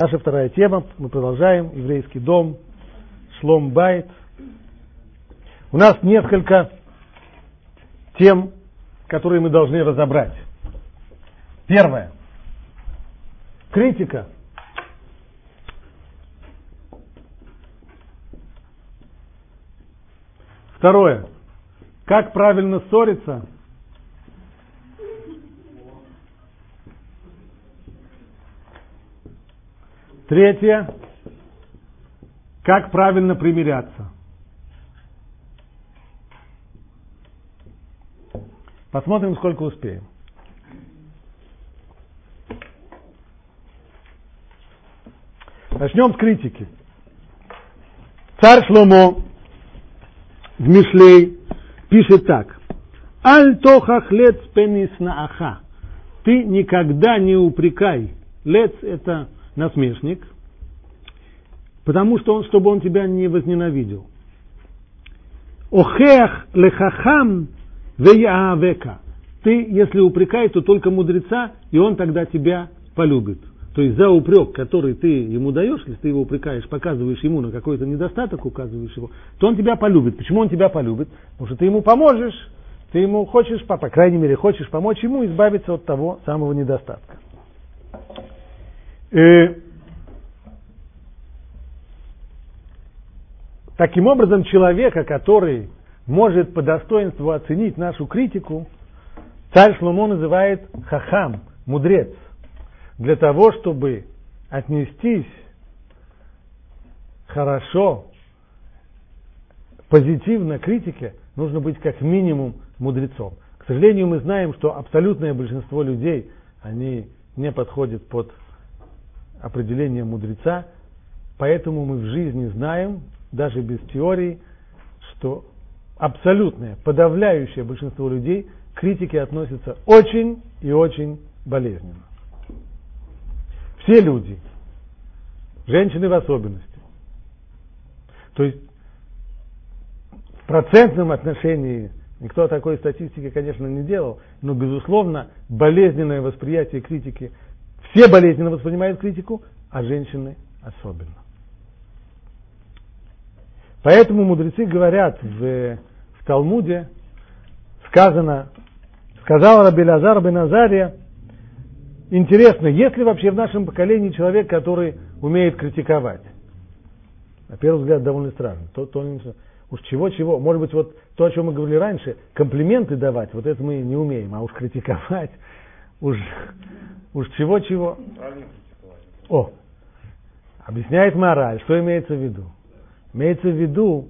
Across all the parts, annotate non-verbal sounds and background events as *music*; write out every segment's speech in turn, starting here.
Наша вторая тема, мы продолжаем, еврейский дом, шлом байт. У нас несколько тем, которые мы должны разобрать. Первое. Критика. Второе. Как правильно ссориться Третье. Как правильно примиряться. Посмотрим, сколько успеем. Начнем с критики. Царь Шломо в Мишлей пишет так. Аль тохах лец пенис нааха. Ты никогда не упрекай. Лец это насмешник, потому что он, чтобы он тебя не возненавидел. Охех лехахам веяавека. Ты, если упрекай, то только мудреца, и он тогда тебя полюбит. То есть за упрек, который ты ему даешь, если ты его упрекаешь, показываешь ему на какой-то недостаток, указываешь его, то он тебя полюбит. Почему он тебя полюбит? Потому что ты ему поможешь, ты ему хочешь, по, по крайней мере, хочешь помочь ему избавиться от того самого недостатка. И таким образом, человека, который может по достоинству оценить нашу критику, царь Шломо называет хахам, мудрец, для того, чтобы отнестись хорошо, позитивно к критике, нужно быть как минимум мудрецом. К сожалению, мы знаем, что абсолютное большинство людей, они не подходят под определение мудреца, поэтому мы в жизни знаем, даже без теории, что абсолютное, подавляющее большинство людей к критике относятся очень и очень болезненно. Все люди, женщины в особенности. То есть в процентном отношении никто такой статистики, конечно, не делал, но, безусловно, болезненное восприятие критики все болезненно воспринимают критику, а женщины особенно. Поэтому мудрецы говорят в, в Талмуде, сказано, сказал Раби Лазар бен Азария, интересно, есть ли вообще в нашем поколении человек, который умеет критиковать? На первый взгляд довольно странно. То, то, уж чего-чего, может быть, вот то, о чем мы говорили раньше, комплименты давать, вот это мы не умеем, а уж критиковать, уж Уж чего-чего. О, объясняет мораль. Что имеется в виду? Имеется в виду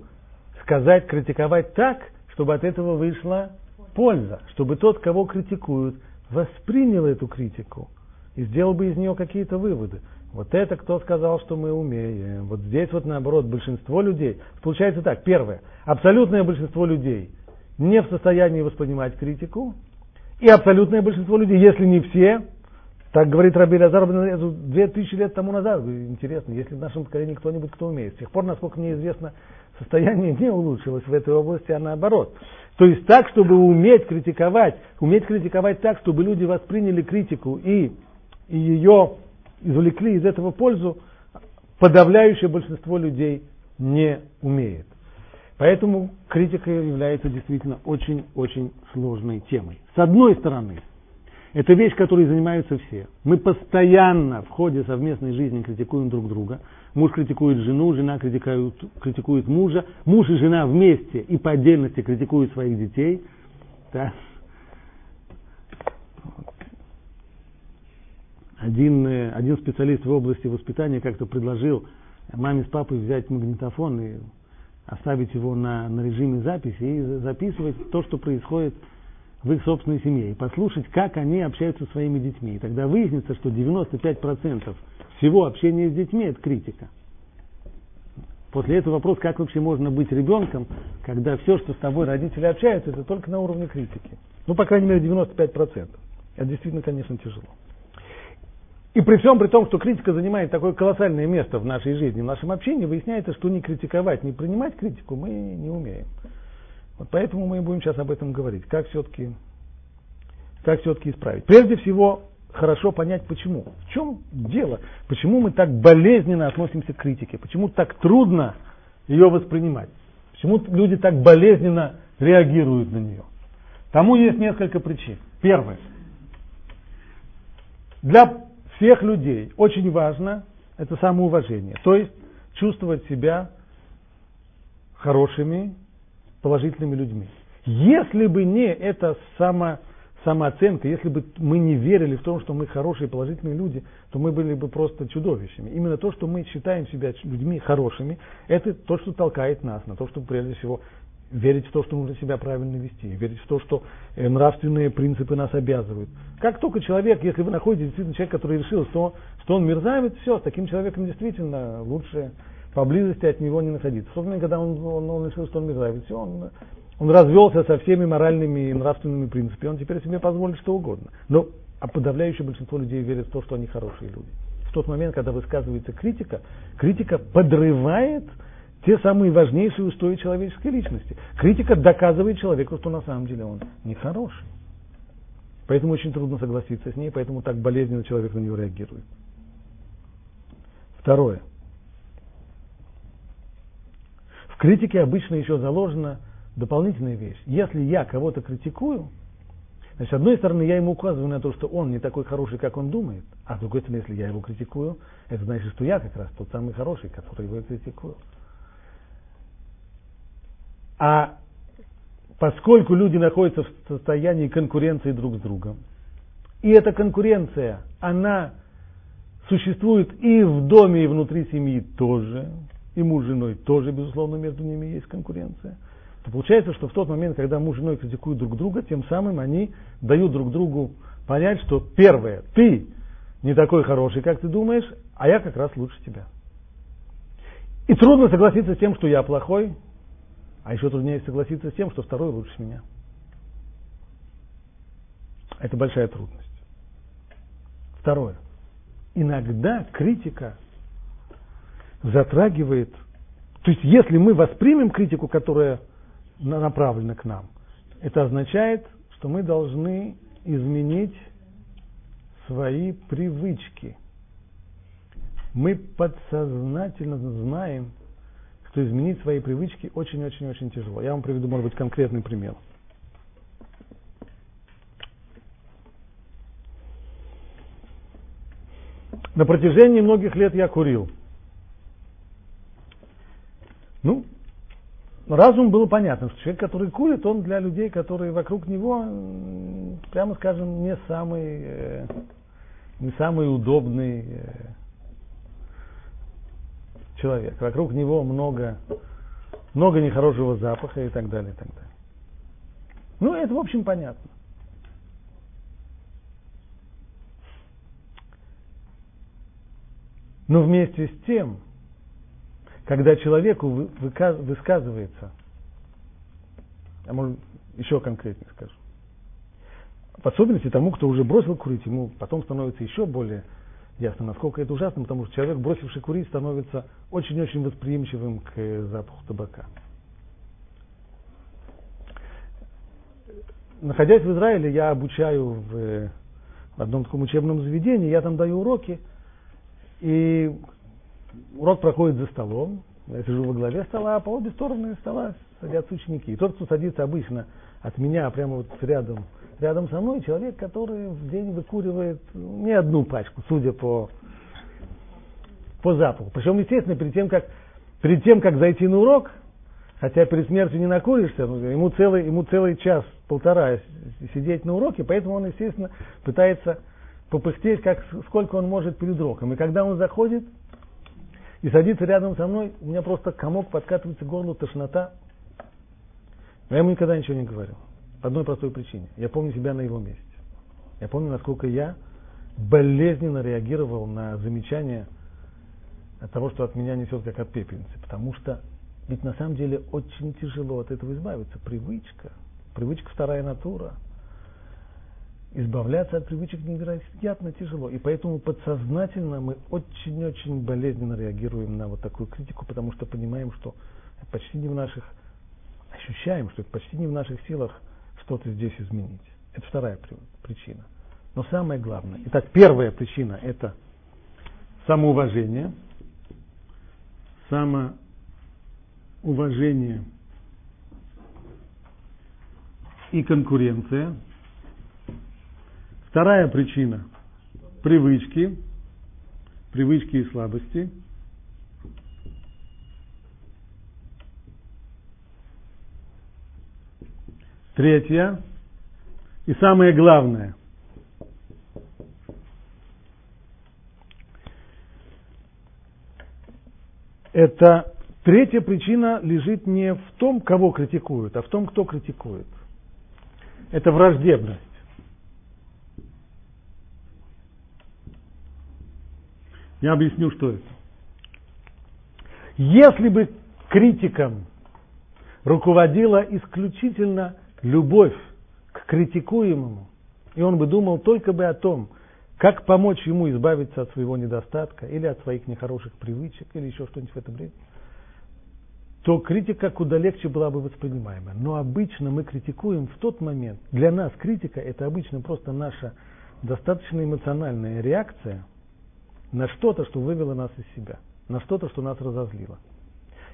сказать, критиковать так, чтобы от этого вышла польза, чтобы тот, кого критикуют, воспринял эту критику и сделал бы из нее какие-то выводы. Вот это кто сказал, что мы умеем. Вот здесь вот наоборот большинство людей. Получается так. Первое. Абсолютное большинство людей не в состоянии воспринимать критику. И абсолютное большинство людей, если не все, так говорит Раби Лазар две тысячи лет тому назад. Интересно, если в нашем поколении кто-нибудь, кто умеет. С тех пор, насколько мне известно, состояние не улучшилось в этой области, а наоборот. То есть так, чтобы уметь критиковать, уметь критиковать так, чтобы люди восприняли критику и, и ее извлекли из этого пользу, подавляющее большинство людей не умеет. Поэтому критика является действительно очень-очень сложной темой. С одной стороны, это вещь, которой занимаются все. Мы постоянно в ходе совместной жизни критикуем друг друга. Муж критикует жену, жена критикует, критикует мужа, муж и жена вместе и по отдельности критикуют своих детей. Да. Один, э, один специалист в области воспитания как-то предложил маме с папой взять магнитофон и оставить его на, на режиме записи и записывать то, что происходит в их собственной семье и послушать, как они общаются со своими детьми. И тогда выяснится, что 95% всего общения с детьми – это критика. После этого вопрос, как вообще можно быть ребенком, когда все, что с тобой родители общаются, это только на уровне критики. Ну, по крайней мере, 95%. Это действительно, конечно, тяжело. И при всем при том, что критика занимает такое колоссальное место в нашей жизни, в нашем общении, выясняется, что не критиковать, не принимать критику мы не умеем. Вот поэтому мы будем сейчас об этом говорить. Как все-таки как все-таки исправить? Прежде всего, хорошо понять, почему. В чем дело? Почему мы так болезненно относимся к критике? Почему так трудно ее воспринимать? Почему люди так болезненно реагируют на нее? Тому есть несколько причин. Первое. Для всех людей очень важно это самоуважение. То есть чувствовать себя хорошими, положительными людьми. Если бы не это само, самооценка, если бы мы не верили в том, что мы хорошие, положительные люди, то мы были бы просто чудовищами. Именно то, что мы считаем себя людьми хорошими, это то, что толкает нас на то, чтобы прежде всего верить в то, что нужно себя правильно вести, верить в то, что э, нравственные принципы нас обязывают. Как только человек, если вы находите действительно человека, который решил, что, что он мерзавец, все, с таким человеком действительно лучше поблизости от него не находиться. Момент, когда он, он, он решил, что он мерзавец, все, он, он развелся со всеми моральными и нравственными принципами, он теперь себе позволит что угодно. Но а подавляющее большинство людей верит в то, что они хорошие люди. В тот момент, когда высказывается критика, критика подрывает те самые важнейшие устои человеческой личности. Критика доказывает человеку, что на самом деле он нехороший. Поэтому очень трудно согласиться с ней, поэтому так болезненно человек на нее реагирует. Второе. В критике обычно еще заложена дополнительная вещь. Если я кого-то критикую, значит, с одной стороны, я ему указываю на то, что он не такой хороший, как он думает, а с другой стороны, если я его критикую, это значит, что я как раз тот самый хороший, который его критикую. А поскольку люди находятся в состоянии конкуренции друг с другом, и эта конкуренция, она существует и в доме, и внутри семьи тоже, и муж с женой тоже, безусловно, между ними есть конкуренция, то получается, что в тот момент, когда муж с женой критикуют друг друга, тем самым они дают друг другу понять, что первое, ты не такой хороший, как ты думаешь, а я как раз лучше тебя. И трудно согласиться с тем, что я плохой, а еще труднее согласиться с тем, что второй лучше меня. Это большая трудность. Второе. Иногда критика затрагивает, то есть если мы воспримем критику, которая направлена к нам, это означает, что мы должны изменить свои привычки. Мы подсознательно знаем, что изменить свои привычки очень-очень-очень тяжело. Я вам приведу, может быть, конкретный пример. На протяжении многих лет я курил. Ну, разум было понятно, что человек, который курит, он для людей, которые вокруг него, прямо скажем, не самый, э, не самый удобный э, человек. Вокруг него много, много нехорошего запаха и так далее, и так далее. Ну, это, в общем, понятно. Но вместе с тем, когда человеку высказывается, я может еще конкретнее скажу, в особенности тому, кто уже бросил курить, ему потом становится еще более ясно, насколько это ужасно, потому что человек, бросивший курить, становится очень-очень восприимчивым к запаху табака. Находясь в Израиле, я обучаю в, в одном таком учебном заведении, я там даю уроки, и урок проходит за столом, я сижу во главе стола, а по обе стороны стола садятся ученики. И тот, кто садится обычно от меня прямо вот рядом рядом со мной человек, который в день выкуривает не одну пачку, судя по, по запаху. Причем, естественно, перед тем, как, перед тем, как зайти на урок, хотя перед смертью не накуришься, ему целый, ему целый час, полтора сидеть на уроке, поэтому он, естественно, пытается попыхтеть, как, сколько он может перед уроком. И когда он заходит и садится рядом со мной, у меня просто комок подкатывается к горлу, тошнота. Но я ему никогда ничего не говорил. По одной простой причине. Я помню себя на его месте. Я помню, насколько я болезненно реагировал на замечания от того, что от меня несет как от пепельницы. Потому что ведь на самом деле очень тяжело от этого избавиться. Привычка. Привычка вторая натура. Избавляться от привычек невероятно тяжело. И поэтому подсознательно мы очень-очень болезненно реагируем на вот такую критику, потому что понимаем, что почти не в наших, ощущаем, что это почти не в наших силах что-то здесь изменить. Это вторая причина. Но самое главное, итак, первая причина – это самоуважение, самоуважение и конкуренция. Вторая причина – привычки, привычки и слабости. Третья и самое главное – это третья причина лежит не в том, кого критикуют, а в том, кто критикует. Это враждебность. Я объясню, что это. Если бы критиком руководила исключительно любовь к критикуемому, и он бы думал только бы о том, как помочь ему избавиться от своего недостатка или от своих нехороших привычек или еще что-нибудь в этом роде, то критика куда легче была бы воспринимаема. Но обычно мы критикуем в тот момент. Для нас критика это обычно просто наша достаточно эмоциональная реакция на что-то, что вывело нас из себя, на что-то, что нас разозлило.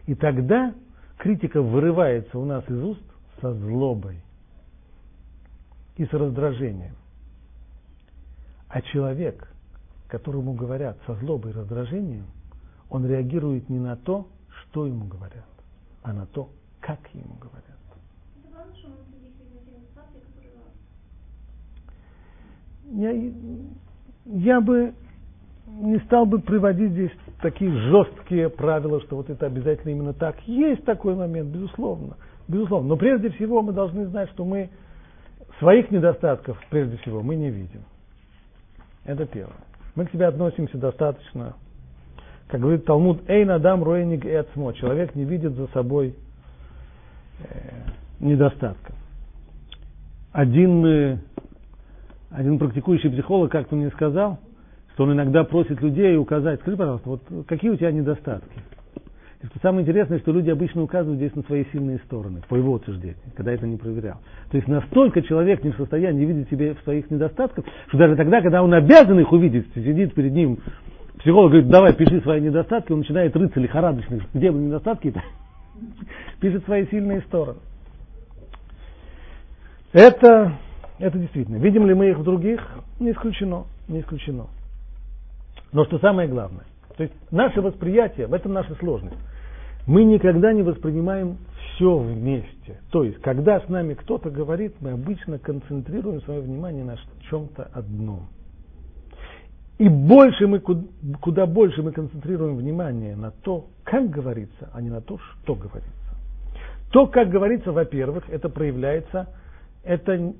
И тогда критика вырывается у нас из уст со злобой и с раздражением. А человек, которому говорят со злобой и раздражением, он реагирует не на то, что ему говорят, а на то, как ему говорят. Я, я бы не стал бы приводить здесь такие жесткие правила, что вот это обязательно именно так. Есть такой момент, безусловно. Безусловно. Но прежде всего мы должны знать, что мы своих недостатков, прежде всего, мы не видим. Это первое. Мы к тебе относимся достаточно, как говорит Талмуд, «Эйн адам роеник эцмо». Человек не видит за собой э, недостатка. Один, э, один практикующий психолог как-то мне сказал, что он иногда просит людей указать, скажи, пожалуйста, вот какие у тебя недостатки? И что самое интересное, что люди обычно указывают здесь на свои сильные стороны, по его утверждению, когда это не проверял. То есть настолько человек не в состоянии видеть себя в своих недостатках, что даже тогда, когда он обязан их увидеть, сидит перед ним, психолог говорит, давай, пиши свои недостатки, он начинает рыться лихорадочно, где бы недостатки-то? *laughs* Пишет свои сильные стороны. Это, это действительно. Видим ли мы их в других? Не исключено, не исключено. Но что самое главное, то есть наше восприятие, в этом наша сложность. Мы никогда не воспринимаем все вместе. То есть, когда с нами кто-то говорит, мы обычно концентрируем свое внимание на чем-то одном. И больше мы, куда больше мы концентрируем внимание на то, как говорится, а не на то, что говорится. То, как говорится, во-первых, это проявляется это э,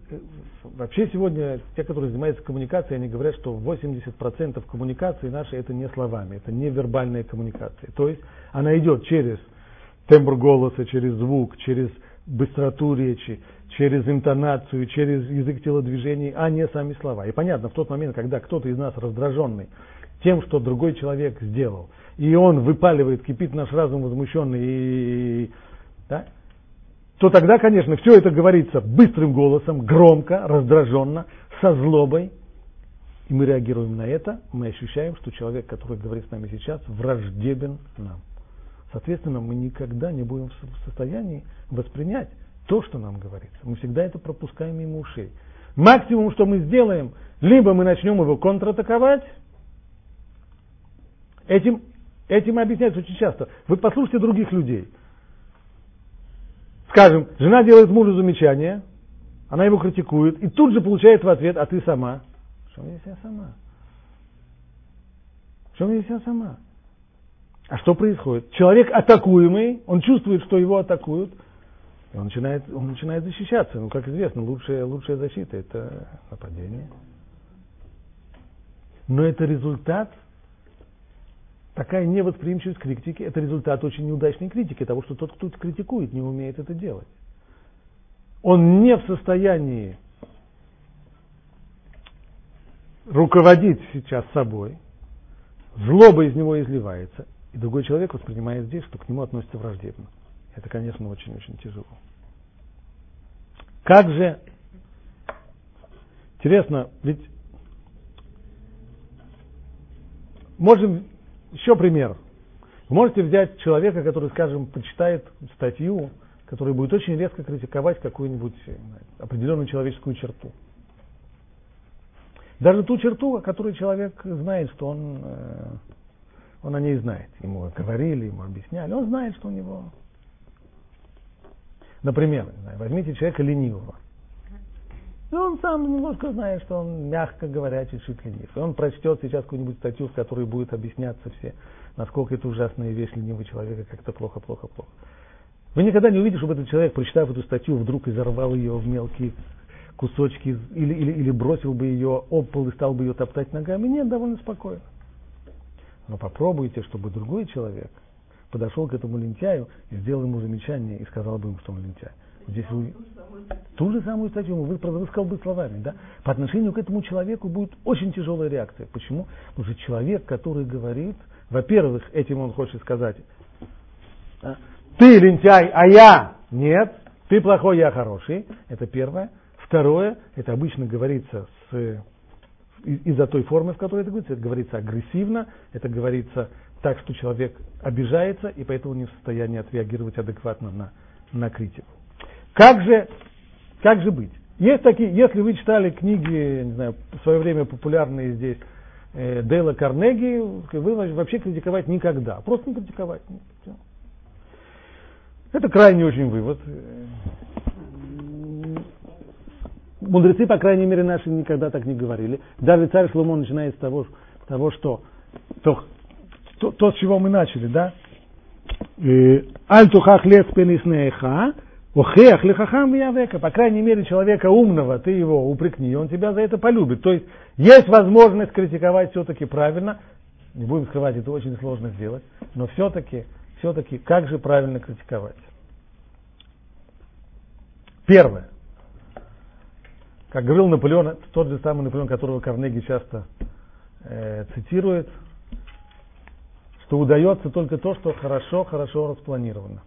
вообще сегодня те, которые занимаются коммуникацией, они говорят, что 80% коммуникации нашей это не словами, это не вербальная коммуникация. То есть она идет через тембр голоса, через звук, через быстроту речи, через интонацию, через язык телодвижений, а не сами слова. И понятно, в тот момент, когда кто-то из нас раздраженный тем, что другой человек сделал, и он выпаливает, кипит наш разум возмущенный, и, да, то тогда, конечно, все это говорится быстрым голосом, громко, раздраженно, со злобой. И мы реагируем на это, мы ощущаем, что человек, который говорит с нами сейчас, враждебен нам. Соответственно, мы никогда не будем в состоянии воспринять то, что нам говорится. Мы всегда это пропускаем мимо ушей. Максимум, что мы сделаем, либо мы начнем его контратаковать, этим, этим объясняется очень часто. Вы послушайте других людей – Скажем, жена делает мужу замечание, она его критикует, и тут же получает в ответ, а ты сама. Что мне я сама? Что мне я сама? А что происходит? Человек атакуемый, он чувствует, что его атакуют, и он начинает, он начинает защищаться. Ну, как известно, лучшая, лучшая защита – это нападение. Но это результат Такая невосприимчивость к критике – это результат очень неудачной критики, того, что тот, кто критикует, не умеет это делать. Он не в состоянии руководить сейчас собой, злоба из него изливается, и другой человек воспринимает здесь, что к нему относится враждебно. Это, конечно, очень-очень тяжело. Как же интересно, ведь можем еще пример. Вы можете взять человека, который, скажем, почитает статью, который будет очень резко критиковать какую-нибудь э, определенную человеческую черту. Даже ту черту, о которой человек знает, что он, э, он о ней знает. Ему говорили, ему объясняли. Он знает, что у него... Например, возьмите человека ленивого. И он сам немножко знает, что он, мягко говоря, чуть-чуть ленив. И он прочтет сейчас какую-нибудь статью, в которой будет объясняться все, насколько это ужасная вещь ленивого человека, как это плохо, плохо, плохо. Вы никогда не увидите, чтобы этот человек, прочитав эту статью, вдруг изорвал ее в мелкие кусочки или, или, или бросил бы ее об пол и стал бы ее топтать ногами. Нет, довольно спокойно. Но попробуйте, чтобы другой человек подошел к этому лентяю и сделал ему замечание и сказал бы ему, что он лентяй. Здесь вы ту же самую статью вы, вы сказал бы словами, да? По отношению к этому человеку будет очень тяжелая реакция. Почему? Потому что человек, который говорит, во-первых, этим он хочет сказать, да, ты лентяй, а я нет, ты плохой, я хороший. Это первое. Второе, это обычно говорится с, из-за той формы, в которой это говорится. Это говорится агрессивно, это говорится так, что человек обижается и поэтому не в состоянии отреагировать адекватно на, на критику. Как же, как же быть? Есть такие, если вы читали книги, не знаю, в свое время популярные здесь, э, Дейла Карнеги, вы вообще критиковать никогда. Просто не критиковать. Это крайне очень вывод. Мудрецы, по крайней мере, наши никогда так не говорили. Даже царь Шломо начинает с того, того что то, то, то, с чего мы начали, да? Аль-тухах лец пениснеха, охех лихахам века. По крайней мере, человека умного, ты его упрекни, он тебя за это полюбит. То есть, есть возможность критиковать все-таки правильно. Не будем скрывать, это очень сложно сделать. Но все-таки, все-таки, как же правильно критиковать? Первое – как говорил Наполеон, тот же самый Наполеон, которого Карнеги часто э, цитирует, что удается только то, что хорошо-хорошо распланировано.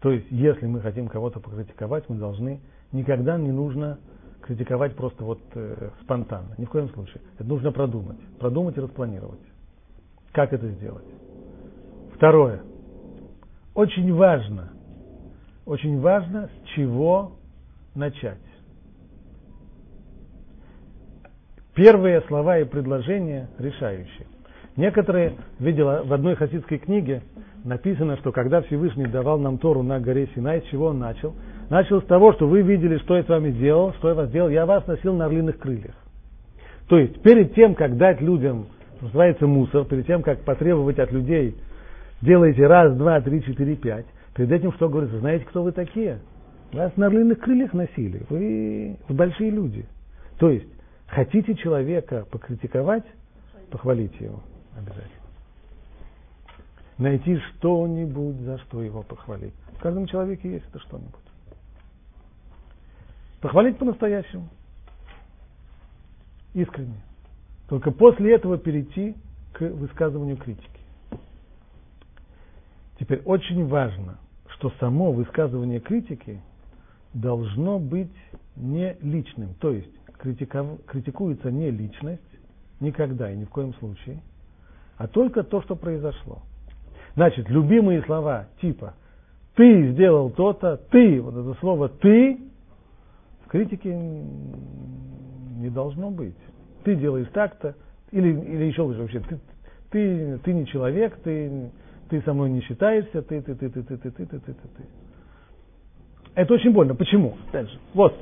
То есть, если мы хотим кого-то покритиковать, мы должны, никогда не нужно критиковать просто вот э, спонтанно, ни в коем случае. Это нужно продумать, продумать и распланировать. Как это сделать? Второе. Очень важно, очень важно, с чего начать. Первые слова и предложения решающие. Некоторые, видела в одной хасидской книге, написано, что когда Всевышний давал нам Тору на горе Синай, с чего он начал? Начал с того, что вы видели, что я с вами делал, что я вас делал, я вас носил на орлиных крыльях. То есть, перед тем, как дать людям, называется мусор, перед тем, как потребовать от людей, делайте раз, два, три, четыре, пять, перед этим что говорится, знаете, кто вы такие? Вас на орлиных крыльях носили. Вы большие люди. То есть, хотите человека покритиковать, похвалите его обязательно. Найти что-нибудь, за что его похвалить. В каждом человеке есть это что-нибудь. Похвалить по-настоящему. Искренне. Только после этого перейти к высказыванию критики. Теперь очень важно, что само высказывание критики – должно быть не личным. То есть критиков, критикуется не личность, никогда и ни в коем случае, а только то, что произошло. Значит, любимые слова типа «ты сделал то-то», «ты», вот это слово «ты» в критике не должно быть. Ты делаешь так-то, или, или еще лучше вообще, ты, ты, ты не человек, ты, ты со мной не считаешься, ты, ты, ты, ты, ты, ты, ты, ты, ты, ты. Это очень больно. Почему? Же, вот.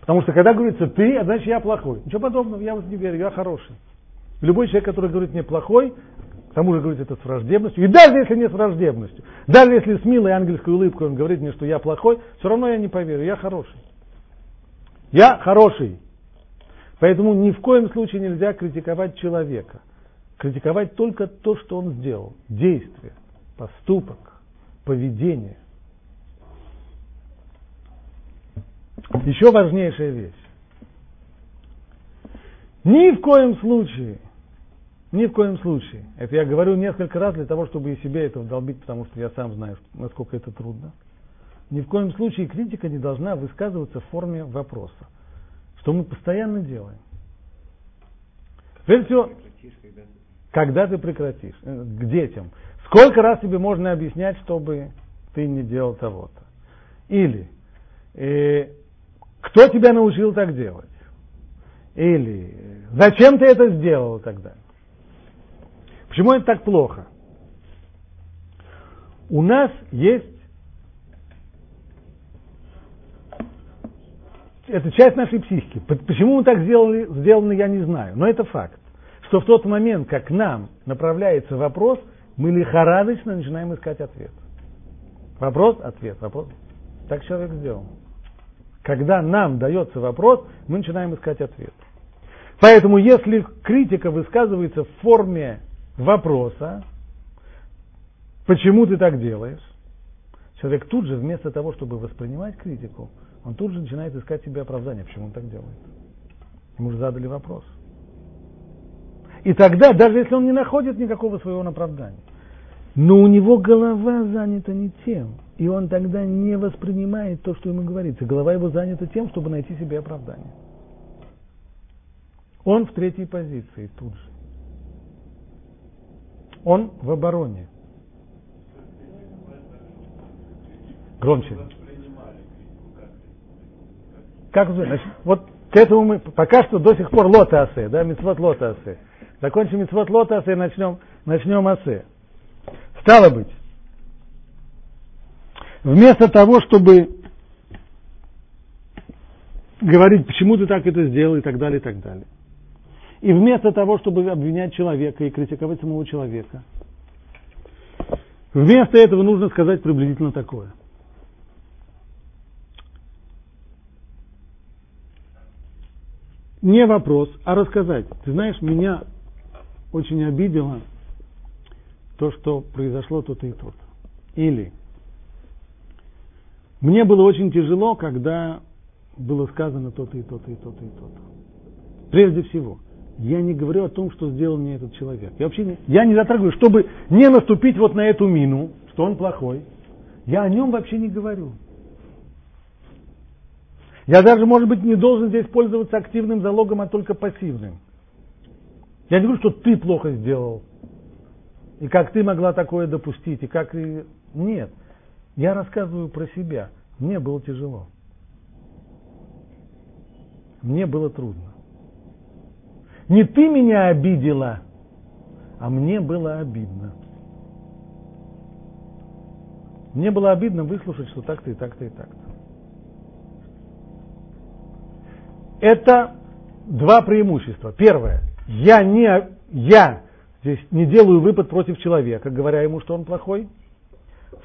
Потому что когда говорится ты, а значит я плохой. Ничего подобного, я вот не верю, я хороший. Любой человек, который говорит мне плохой, к тому же говорит это с враждебностью, и даже если не с враждебностью, даже если с милой ангельской улыбкой он говорит мне, что я плохой, все равно я не поверю, я хороший. Я хороший. Поэтому ни в коем случае нельзя критиковать человека. Критиковать только то, что он сделал. Действие, поступок, поведение. Еще важнейшая вещь. Ни в коем случае, ни в коем случае, это я говорю несколько раз для того, чтобы и себе это вдолбить, потому что я сам знаю, насколько это трудно. Ни в коем случае критика не должна высказываться в форме вопроса, что мы постоянно делаем. Прежде всего, когда ты... Прекратишь? Э, к детям. Сколько раз тебе можно объяснять, чтобы ты не делал того-то? Или э, кто тебя научил так делать? Или зачем ты это сделал далее. Почему это так плохо? У нас есть это часть нашей психики. Почему мы так сделали, сделано, я не знаю. Но это факт. Что в тот момент, как нам направляется вопрос, мы лихорадочно начинаем искать ответ. Вопрос, ответ, вопрос. Так человек сделал. Когда нам дается вопрос, мы начинаем искать ответ. Поэтому, если критика высказывается в форме вопроса, почему ты так делаешь, человек тут же, вместо того, чтобы воспринимать критику, он тут же начинает искать себе оправдание, почему он так делает. Ему же задали вопрос. И тогда, даже если он не находит никакого своего оправдания, но у него голова занята не тем, и он тогда не воспринимает то, что ему говорится. Голова его занята тем, чтобы найти себе оправдание. Он в третьей позиции тут же. Он в обороне. Громче. Как значит, вот к этому мы пока что до сих пор лота асе, да, мицвод лота асе. Закончим мицвод лота асе и начнем, начнем асе. Стало быть, вместо того, чтобы говорить, почему ты так это сделал и так далее, и так далее. И вместо того, чтобы обвинять человека и критиковать самого человека, вместо этого нужно сказать приблизительно такое. Не вопрос, а рассказать. Ты знаешь, меня очень обидело то, что произошло то-то и то-то. Или мне было очень тяжело, когда было сказано то-то и то-то и то-то и то-то. Прежде всего, я не говорю о том, что сделал мне этот человек. Я вообще не, я не затрагиваю, чтобы не наступить вот на эту мину, что он плохой. Я о нем вообще не говорю. Я даже, может быть, не должен здесь пользоваться активным залогом, а только пассивным. Я не говорю, что ты плохо сделал. И как ты могла такое допустить, и как... И... Нет. Я рассказываю про себя. Мне было тяжело. Мне было трудно. Не ты меня обидела, а мне было обидно. Мне было обидно выслушать, что так-то и так-то и так-то. Это два преимущества. Первое. Я не, я здесь не делаю выпад против человека, говоря ему, что он плохой.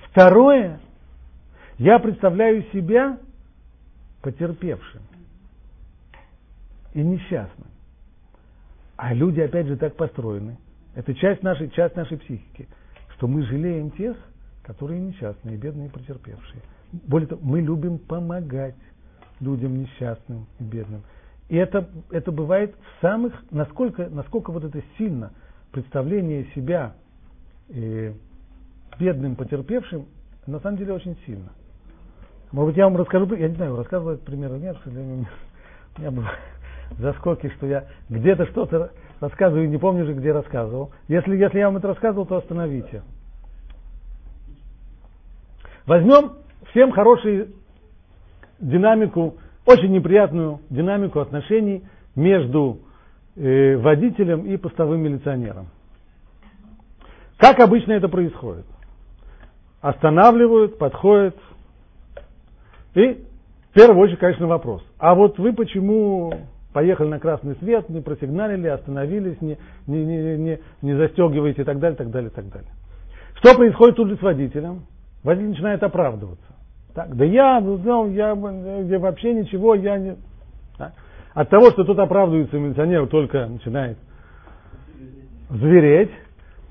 Второе, я представляю себя потерпевшим и несчастным. А люди, опять же, так построены. Это часть нашей, часть нашей психики, что мы жалеем тех, которые несчастные, бедные и потерпевшие. Более того, мы любим помогать людям несчастным и бедным. И это, это бывает в самых, насколько, насколько вот это сильно представление себя э, бедным, потерпевшим, на самом деле очень сильно. Может быть, я вам расскажу, я не знаю, рассказывал этот пример или нет, для меня, *laughs* у меня бывают заскоки, что я где-то что-то рассказываю и не помню же, где рассказывал. Если, если я вам это рассказывал, то остановите. Возьмем всем хорошую динамику, очень неприятную динамику отношений между э, водителем и постовым милиционером. Как обычно это происходит? Останавливают, подходят. И в первую очередь, конечно, вопрос. А вот вы почему поехали на красный свет, не просигналили, остановились, не, не, не, не, не застегиваете и так далее, так далее, так далее. Что происходит тут же с водителем? Водитель начинает оправдываться. Так, да я, ну, я, я вообще ничего, я не... Так. От того, что тут оправдывается милиционер, только начинает звереть,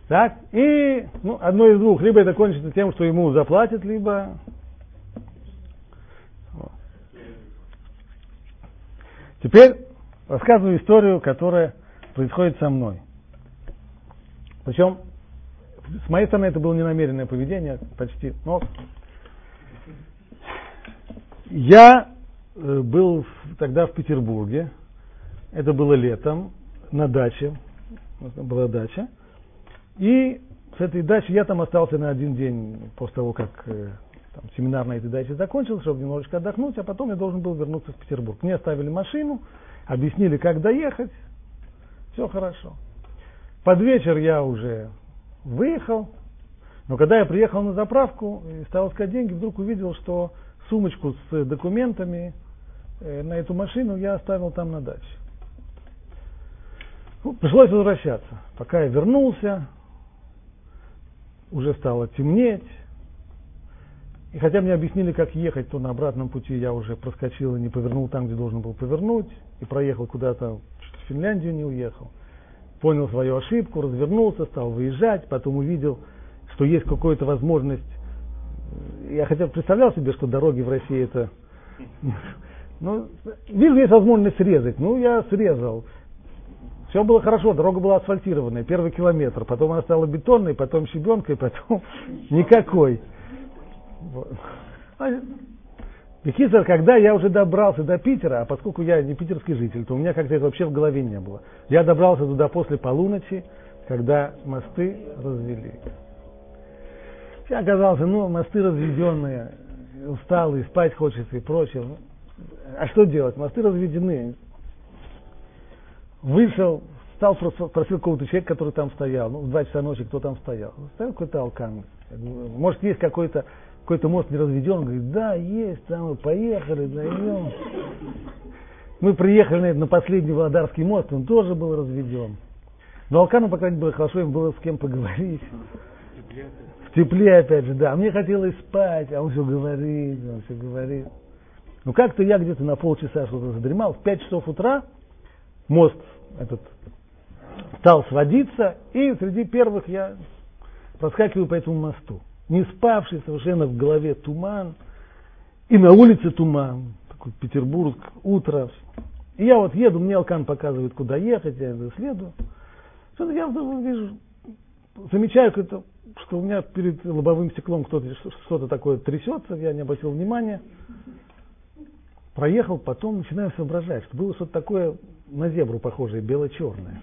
так, и ну, одно из двух, либо это кончится тем, что ему заплатят, либо... Теперь рассказываю историю, которая происходит со мной. Причем, с моей стороны, это было ненамеренное поведение, почти, но я э, был тогда в Петербурге, это было летом, на даче, была дача. И с этой дачи я там остался на один день после того, как э, там, семинар на этой даче закончился, чтобы немножечко отдохнуть, а потом я должен был вернуться в Петербург. Мне оставили машину, объяснили, как доехать, все хорошо. Под вечер я уже выехал, но когда я приехал на заправку и стал искать деньги, вдруг увидел, что сумочку с документами э, на эту машину я оставил там на даче. Ну, пришлось возвращаться. Пока я вернулся, уже стало темнеть. И хотя мне объяснили, как ехать, то на обратном пути я уже проскочил и не повернул там, где должен был повернуть, и проехал куда-то, в Финляндию не уехал. Понял свою ошибку, развернулся, стал выезжать, потом увидел, что есть какая-то возможность. Я хотя бы представлял себе, что дороги в России это... Ну, вижу, есть возможность срезать. Ну, я срезал. Все было хорошо, дорога была асфальтированная, первый километр, потом она стала бетонной, потом щебенкой, потом *laughs* никакой. Бехизер, когда я уже добрался до Питера, а поскольку я не питерский житель, то у меня как-то это вообще в голове не было. Я добрался туда после полуночи, когда мосты развели. Я оказался, ну, мосты разведенные, усталый, спать хочется и прочее. А что делать? Мосты разведены. Вышел, стал, просил какого-то человека, который там стоял. Ну, в два часа ночи кто там стоял? Стоял какой-то алкан. Может, есть какой-то какой-то мост не разведен, говорит, да, есть, там мы поехали, дойдем. Мы приехали на последний Володарский мост, он тоже был разведен. Но Алкану, по крайней мере, было хорошо, им было с кем поговорить. В тепле, опять же, да. Мне хотелось спать, а он все говорит, он все говорит. Ну, как-то я где-то на полчаса что-то задремал. В 5 часов утра мост этот стал сводиться, и среди первых я проскакиваю по этому мосту. Не спавший, совершенно в голове туман, и на улице туман, такой Петербург, утро. И я вот еду, мне Алкан показывает, куда ехать, я следую. Что-то я вижу, замечаю, что у меня перед лобовым стеклом кто-то что-то такое трясется, я не обратил внимания. Проехал, потом начинаю соображать, что было что-то такое на зебру похожее, бело-черное.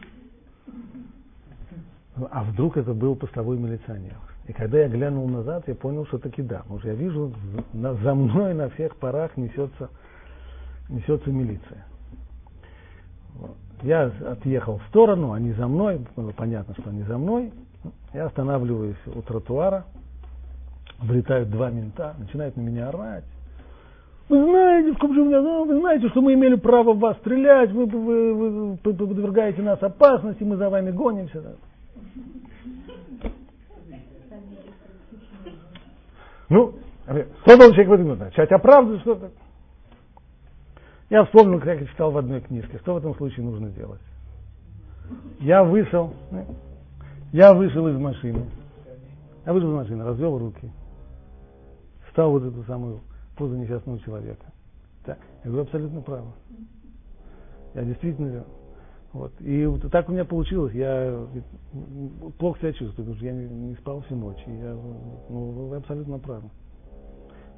А вдруг это был постовой милиционер? И когда я глянул назад, я понял, что таки да. Потому что я вижу, за мной на всех парах несется, несется милиция. Я отъехал в сторону, они за мной, было понятно, что они за мной. Я останавливаюсь у тротуара, влетают два мента, начинают на меня орать. Вы знаете, в же меня, вы знаете, что мы имели право в вас стрелять, вы, вы, вы, вы подвергаете нас опасности, мы за вами гонимся. Ну, что должен человек в этом начать оправдывать что-то? Я вспомнил, как я читал в одной книжке, что в этом случае нужно делать. Я вышел, я вышел из машины, я вышел из машины, развел руки, встал вот эту самую позу несчастного человека. Так, я говорю, абсолютно право. Я действительно вот. И вот так у меня получилось. Я плохо себя чувствую, потому что я не, не спал всю ночь. Я, ну, вы абсолютно правы.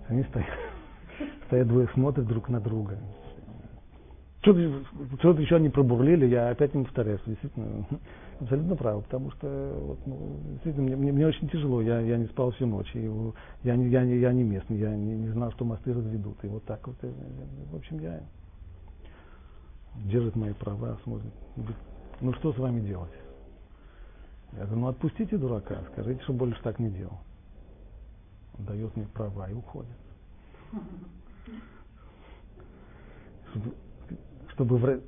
Они стоят, *laughs* стоят двое, смотрят друг на друга. Что-то, что-то еще они пробурлили, я опять им повторяю, что действительно *laughs* абсолютно правы, потому что вот, ну, действительно мне, мне, мне очень тяжело, я, я не спал всю ночь, и я, не, я, не, я не местный, я не, не знал, что мосты разведут. И вот так вот, в общем, я держит мои права, смотрит. Ну что с вами делать? Я говорю, ну отпустите дурака, скажите, что больше так не делал. Он дает мне права и уходит. Чтобы, чтобы в...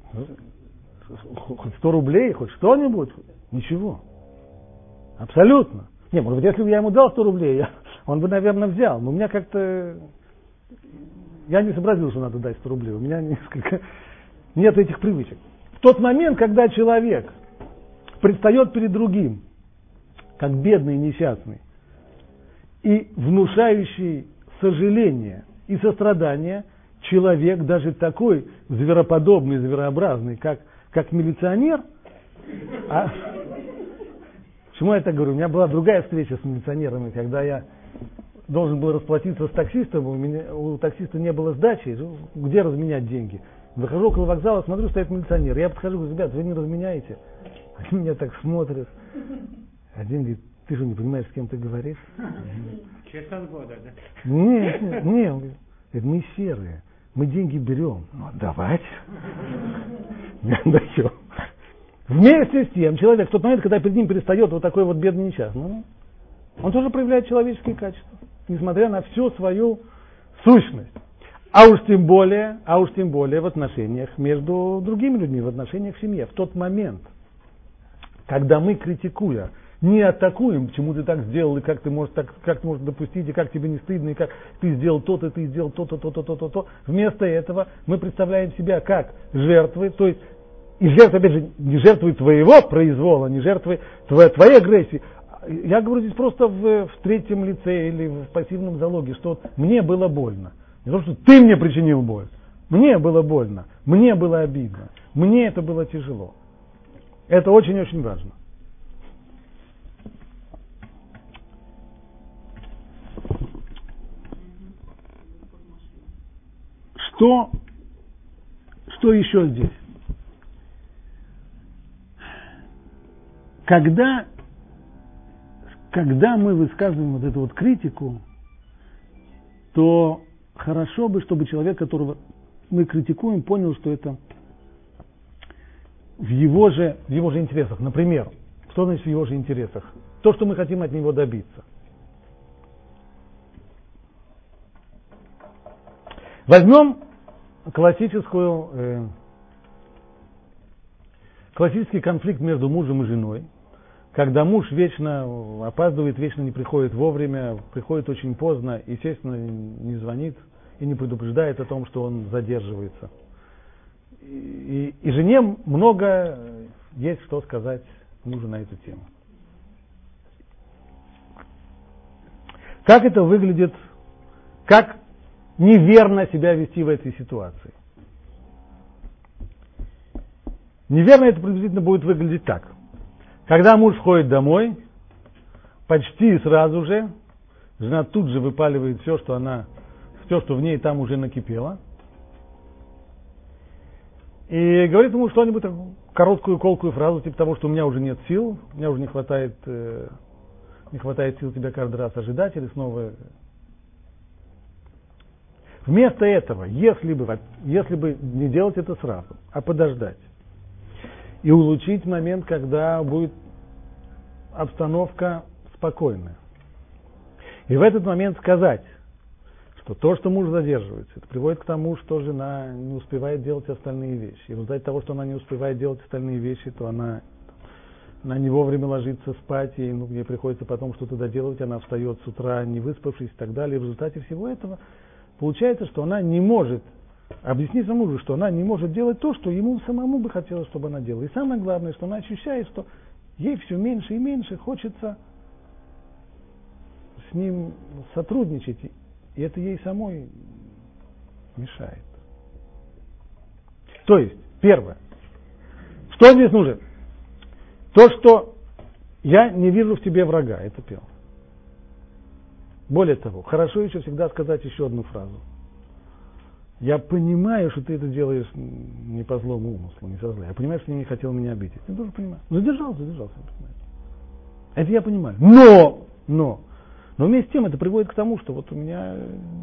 хоть 100 рублей, хоть что-нибудь, ничего. Абсолютно. Не, может быть, если бы я ему дал 100 рублей, я, он бы, наверное, взял. Но у меня как-то... Я не сообразил, что надо дать 100 рублей. У меня несколько нет этих привычек. В тот момент, когда человек предстает перед другим, как бедный несчастный, и внушающий сожаление и сострадание, человек даже такой звероподобный, зверообразный, как, как милиционер, а, почему я так говорю? У меня была другая встреча с милиционерами, когда я должен был расплатиться с таксистом, у, меня, у таксиста не было сдачи, где разменять деньги? Выхожу около вокзала, смотрю, стоит милиционер. Я подхожу, говорю, ребят, вы не разменяете. *laughs* Они меня так смотрят. Один говорит, ты же не понимаешь, с кем ты говоришь? Честно года, да? Нет, нет, нет. Он говорит, мы серые, мы деньги берем. Ну, давайте. Даем. Вместе с тем, человек в тот момент, когда перед ним перестает вот такой вот бедный несчастный, ну, он тоже проявляет человеческие качества, несмотря на всю свою сущность. А уж тем более, а уж тем более в отношениях между другими людьми, в отношениях в семье. В тот момент, когда мы, критикуя, не атакуем, почему ты так сделал, и как ты можешь, так, как ты можешь допустить, и как тебе не стыдно, и как ты сделал то-то, ты сделал то-то, то-то, то-то, то. Вместо этого мы представляем себя как жертвы, то есть и жертвы, опять же, не жертвы твоего произвола, не жертвы твоей, твоей агрессии. Я говорю здесь просто в, в третьем лице или в пассивном залоге, что мне было больно. Не то, что ты мне причинил боль. Мне было больно, мне было обидно, мне это было тяжело. Это очень-очень важно. Что, что еще здесь? Когда, когда мы высказываем вот эту вот критику, то хорошо бы, чтобы человек, которого мы критикуем, понял, что это в его же, в его же интересах. Например, что значит в его же интересах? То, что мы хотим от него добиться. Возьмем классическую, э, классический конфликт между мужем и женой, когда муж вечно опаздывает, вечно не приходит вовремя, приходит очень поздно, естественно, не звонит и не предупреждает о том, что он задерживается. И, и жене много есть что сказать мужу на эту тему. Как это выглядит, как неверно себя вести в этой ситуации? Неверно это приблизительно будет выглядеть так. Когда муж входит домой, почти сразу же жена тут же выпаливает все, что она, все, что в ней там уже накипело – и говорит ему что-нибудь, короткую, колкую фразу, типа того, что у меня уже нет сил, у меня уже не хватает, э, не хватает сил тебя каждый раз ожидать или снова. Вместо этого, если бы, если бы не делать это сразу, а подождать и улучшить момент, когда будет обстановка спокойная. И в этот момент сказать, что то, что муж задерживается, это приводит к тому, что жена не успевает делать остальные вещи. И в результате того, что она не успевает делать остальные вещи, то она, она не вовремя ложится спать, и ну, ей приходится потом что-то доделывать, она встает с утра не выспавшись и так далее. И в результате всего этого получается, что она не может объяснить мужу, что она не может делать то, что ему самому бы хотелось, чтобы она делала. И самое главное, что она ощущает, что ей все меньше и меньше хочется с ним сотрудничать и это ей самой мешает. То есть, первое. Что здесь нужно? То, что я не вижу в тебе врага, это первое. Более того, хорошо еще всегда сказать еще одну фразу. Я понимаю, что ты это делаешь не по злому умыслу, не со зла. Я понимаю, что ты не хотел меня обидеть. Я тоже понимаю. Задержался, задержался. Это я понимаю. Но, но, но вместе с тем это приводит к тому, что вот у меня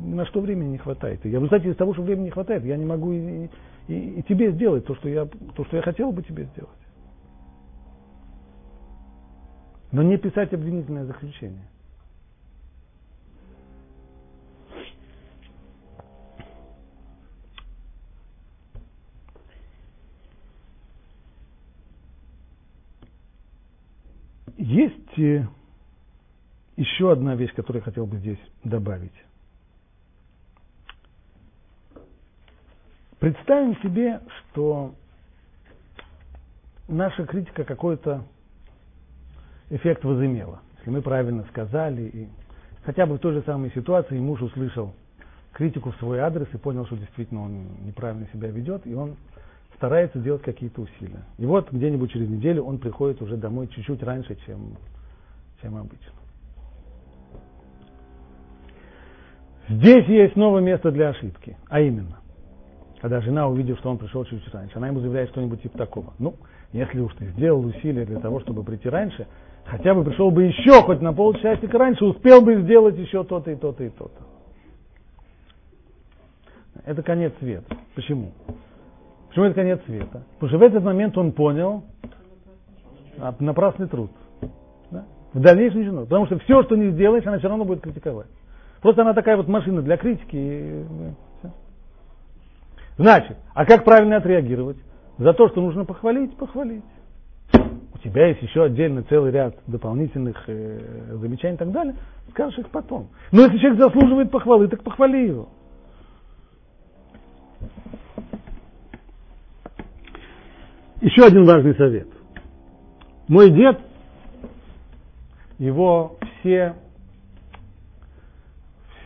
на что времени не хватает. И я в результате из того, что времени не хватает, я не могу и, и, и тебе сделать то что, я, то, что я хотел бы тебе сделать. Но не писать обвинительное заключение. Есть э, еще одна вещь, которую я хотел бы здесь добавить. Представим себе, что наша критика какой-то эффект возымела. Если мы правильно сказали, и хотя бы в той же самой ситуации муж услышал критику в свой адрес и понял, что действительно он неправильно себя ведет, и он старается делать какие-то усилия. И вот где-нибудь через неделю он приходит уже домой чуть-чуть раньше, чем, чем обычно. Здесь есть новое место для ошибки, а именно, когда жена, увидев, что он пришел чуть раньше, она ему заявляет что-нибудь типа такого. Ну, если уж ты сделал усилия для того, чтобы прийти раньше, хотя бы пришел бы еще хоть на полчасика раньше, успел бы сделать еще то-то и то-то и то-то. Это конец света. Почему? Почему это конец света? Потому что в этот момент он понял а, напрасный труд. Да? В дальнейшем ничего. Потому что все, что не сделаешь, она все равно будет критиковать. Просто она такая вот машина для критики. Значит, а как правильно отреагировать? За то, что нужно похвалить, похвалить. У тебя есть еще отдельно целый ряд дополнительных э, замечаний и так далее. Скажешь их потом. Но если человек заслуживает похвалы, так похвали его. Еще один важный совет. Мой дед, его все,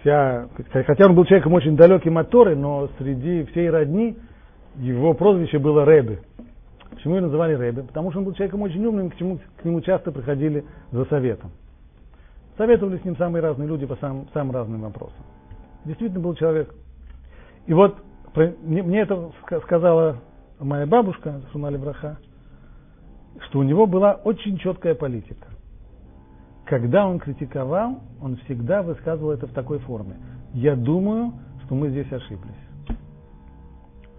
вся, хотя он был человеком очень далеким от Торы, но среди всей родни его прозвище было Рэбе. Почему его называли Рэбе? Потому что он был человеком очень умным, к, чему, к нему часто приходили за советом. Советовали с ним самые разные люди по самым, самым разным вопросам. Действительно был человек. И вот мне, мне это сказала моя бабушка, Сунали Браха, что у него была очень четкая политика. Когда он критиковал, он всегда высказывал это в такой форме. Я думаю, что мы здесь ошиблись.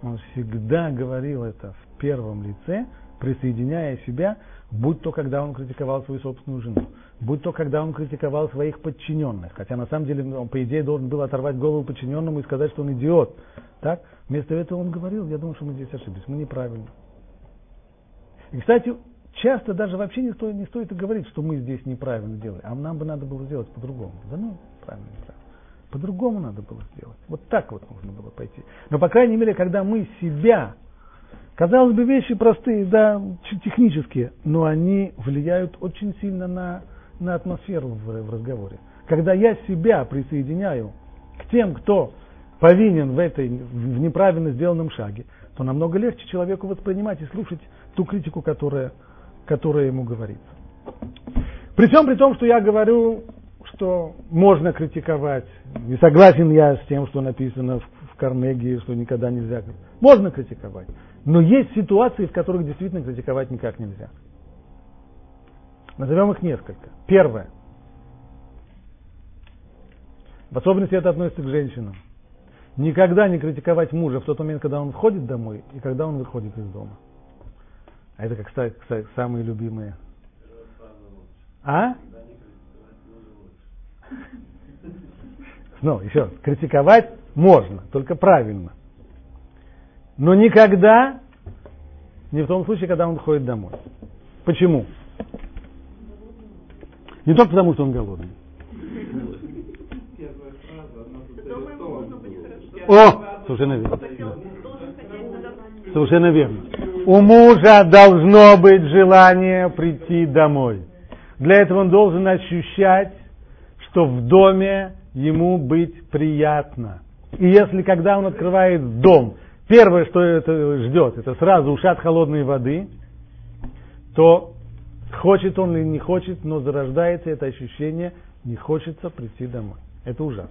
Он всегда говорил это в первом лице, присоединяя себя, будь то когда он критиковал свою собственную жену, будь то когда он критиковал своих подчиненных, хотя на самом деле он, по идее, должен был оторвать голову подчиненному и сказать, что он идиот. Так? Вместо этого он говорил, я думаю, что мы здесь ошиблись, мы неправильно. И, кстати, часто даже вообще не стоит, не стоит говорить, что мы здесь неправильно делаем, а нам бы надо было сделать по-другому. Да ну, правильно, неправильно. По-другому надо было сделать. Вот так вот нужно было пойти. Но, по крайней мере, когда мы себя, казалось бы, вещи простые, да, технические, но они влияют очень сильно на, на атмосферу в, в разговоре. Когда я себя присоединяю к тем, кто повинен в этой в неправильно сделанном шаге, то намного легче человеку воспринимать и слушать ту критику, которая, которая ему говорится. При всем при том, что я говорю, что можно критиковать, не согласен я с тем, что написано в, в Карнеге, что никогда нельзя. Можно критиковать. Но есть ситуации, в которых действительно критиковать никак нельзя. Назовем их несколько. Первое. В особенности это относится к женщинам никогда не критиковать мужа в тот момент, когда он входит домой и когда он выходит из дома. А это, как кстати, самые любимые. А? Ну, еще раз, критиковать можно, только правильно. Но никогда не в том случае, когда он выходит домой. Почему? Не только потому, что он голодный. О, совершенно верно. Совершенно верно. У мужа должно быть желание прийти домой. Для этого он должен ощущать, что в доме ему быть приятно. И если когда он открывает дом, первое, что это ждет, это сразу ушат холодной воды, то хочет он или не хочет, но зарождается это ощущение, не хочется прийти домой. Это ужасно.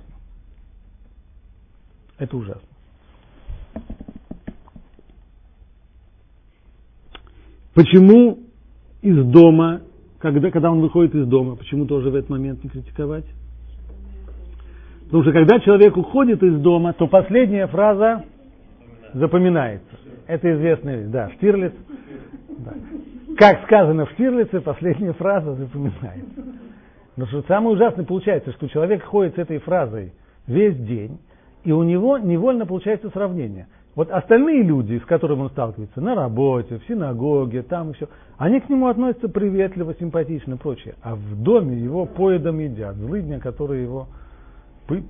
Это ужасно. Почему из дома, когда, когда он выходит из дома, почему тоже в этот момент не критиковать? Потому что когда человек уходит из дома, то последняя фраза запоминается. Это известная вещь, да, Штирлиц. Да. Как сказано в Штирлице, последняя фраза запоминается. Но что самое ужасное получается, что человек ходит с этой фразой весь день, и у него невольно получается сравнение. Вот остальные люди, с которыми он сталкивается, на работе, в синагоге, там еще, они к нему относятся приветливо, симпатично и прочее. А в доме его поедом едят, злыдня, которые его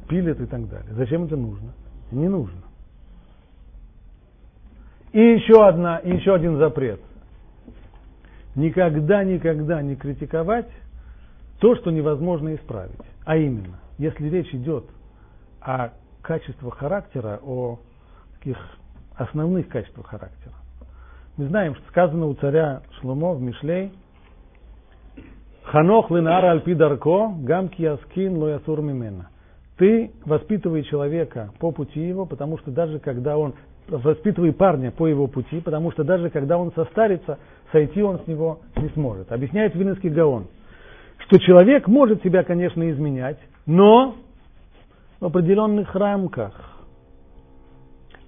пилят и так далее. Зачем это нужно? Не нужно. И еще, одна, и еще один запрет. Никогда, никогда не критиковать то, что невозможно исправить. А именно, если речь идет о качествах характера, о таких основных качествах характера. Мы знаем, что сказано у царя Шломо в Мишлей, Ханох линара альпи дарко, гам кияскин лоясур мимена. Ты воспитывай человека по пути его, потому что даже когда он воспитывай парня по его пути, потому что даже когда он состарится, сойти он с него не сможет. Объясняет Винский Гаон, что человек может себя, конечно, изменять, но в определенных рамках.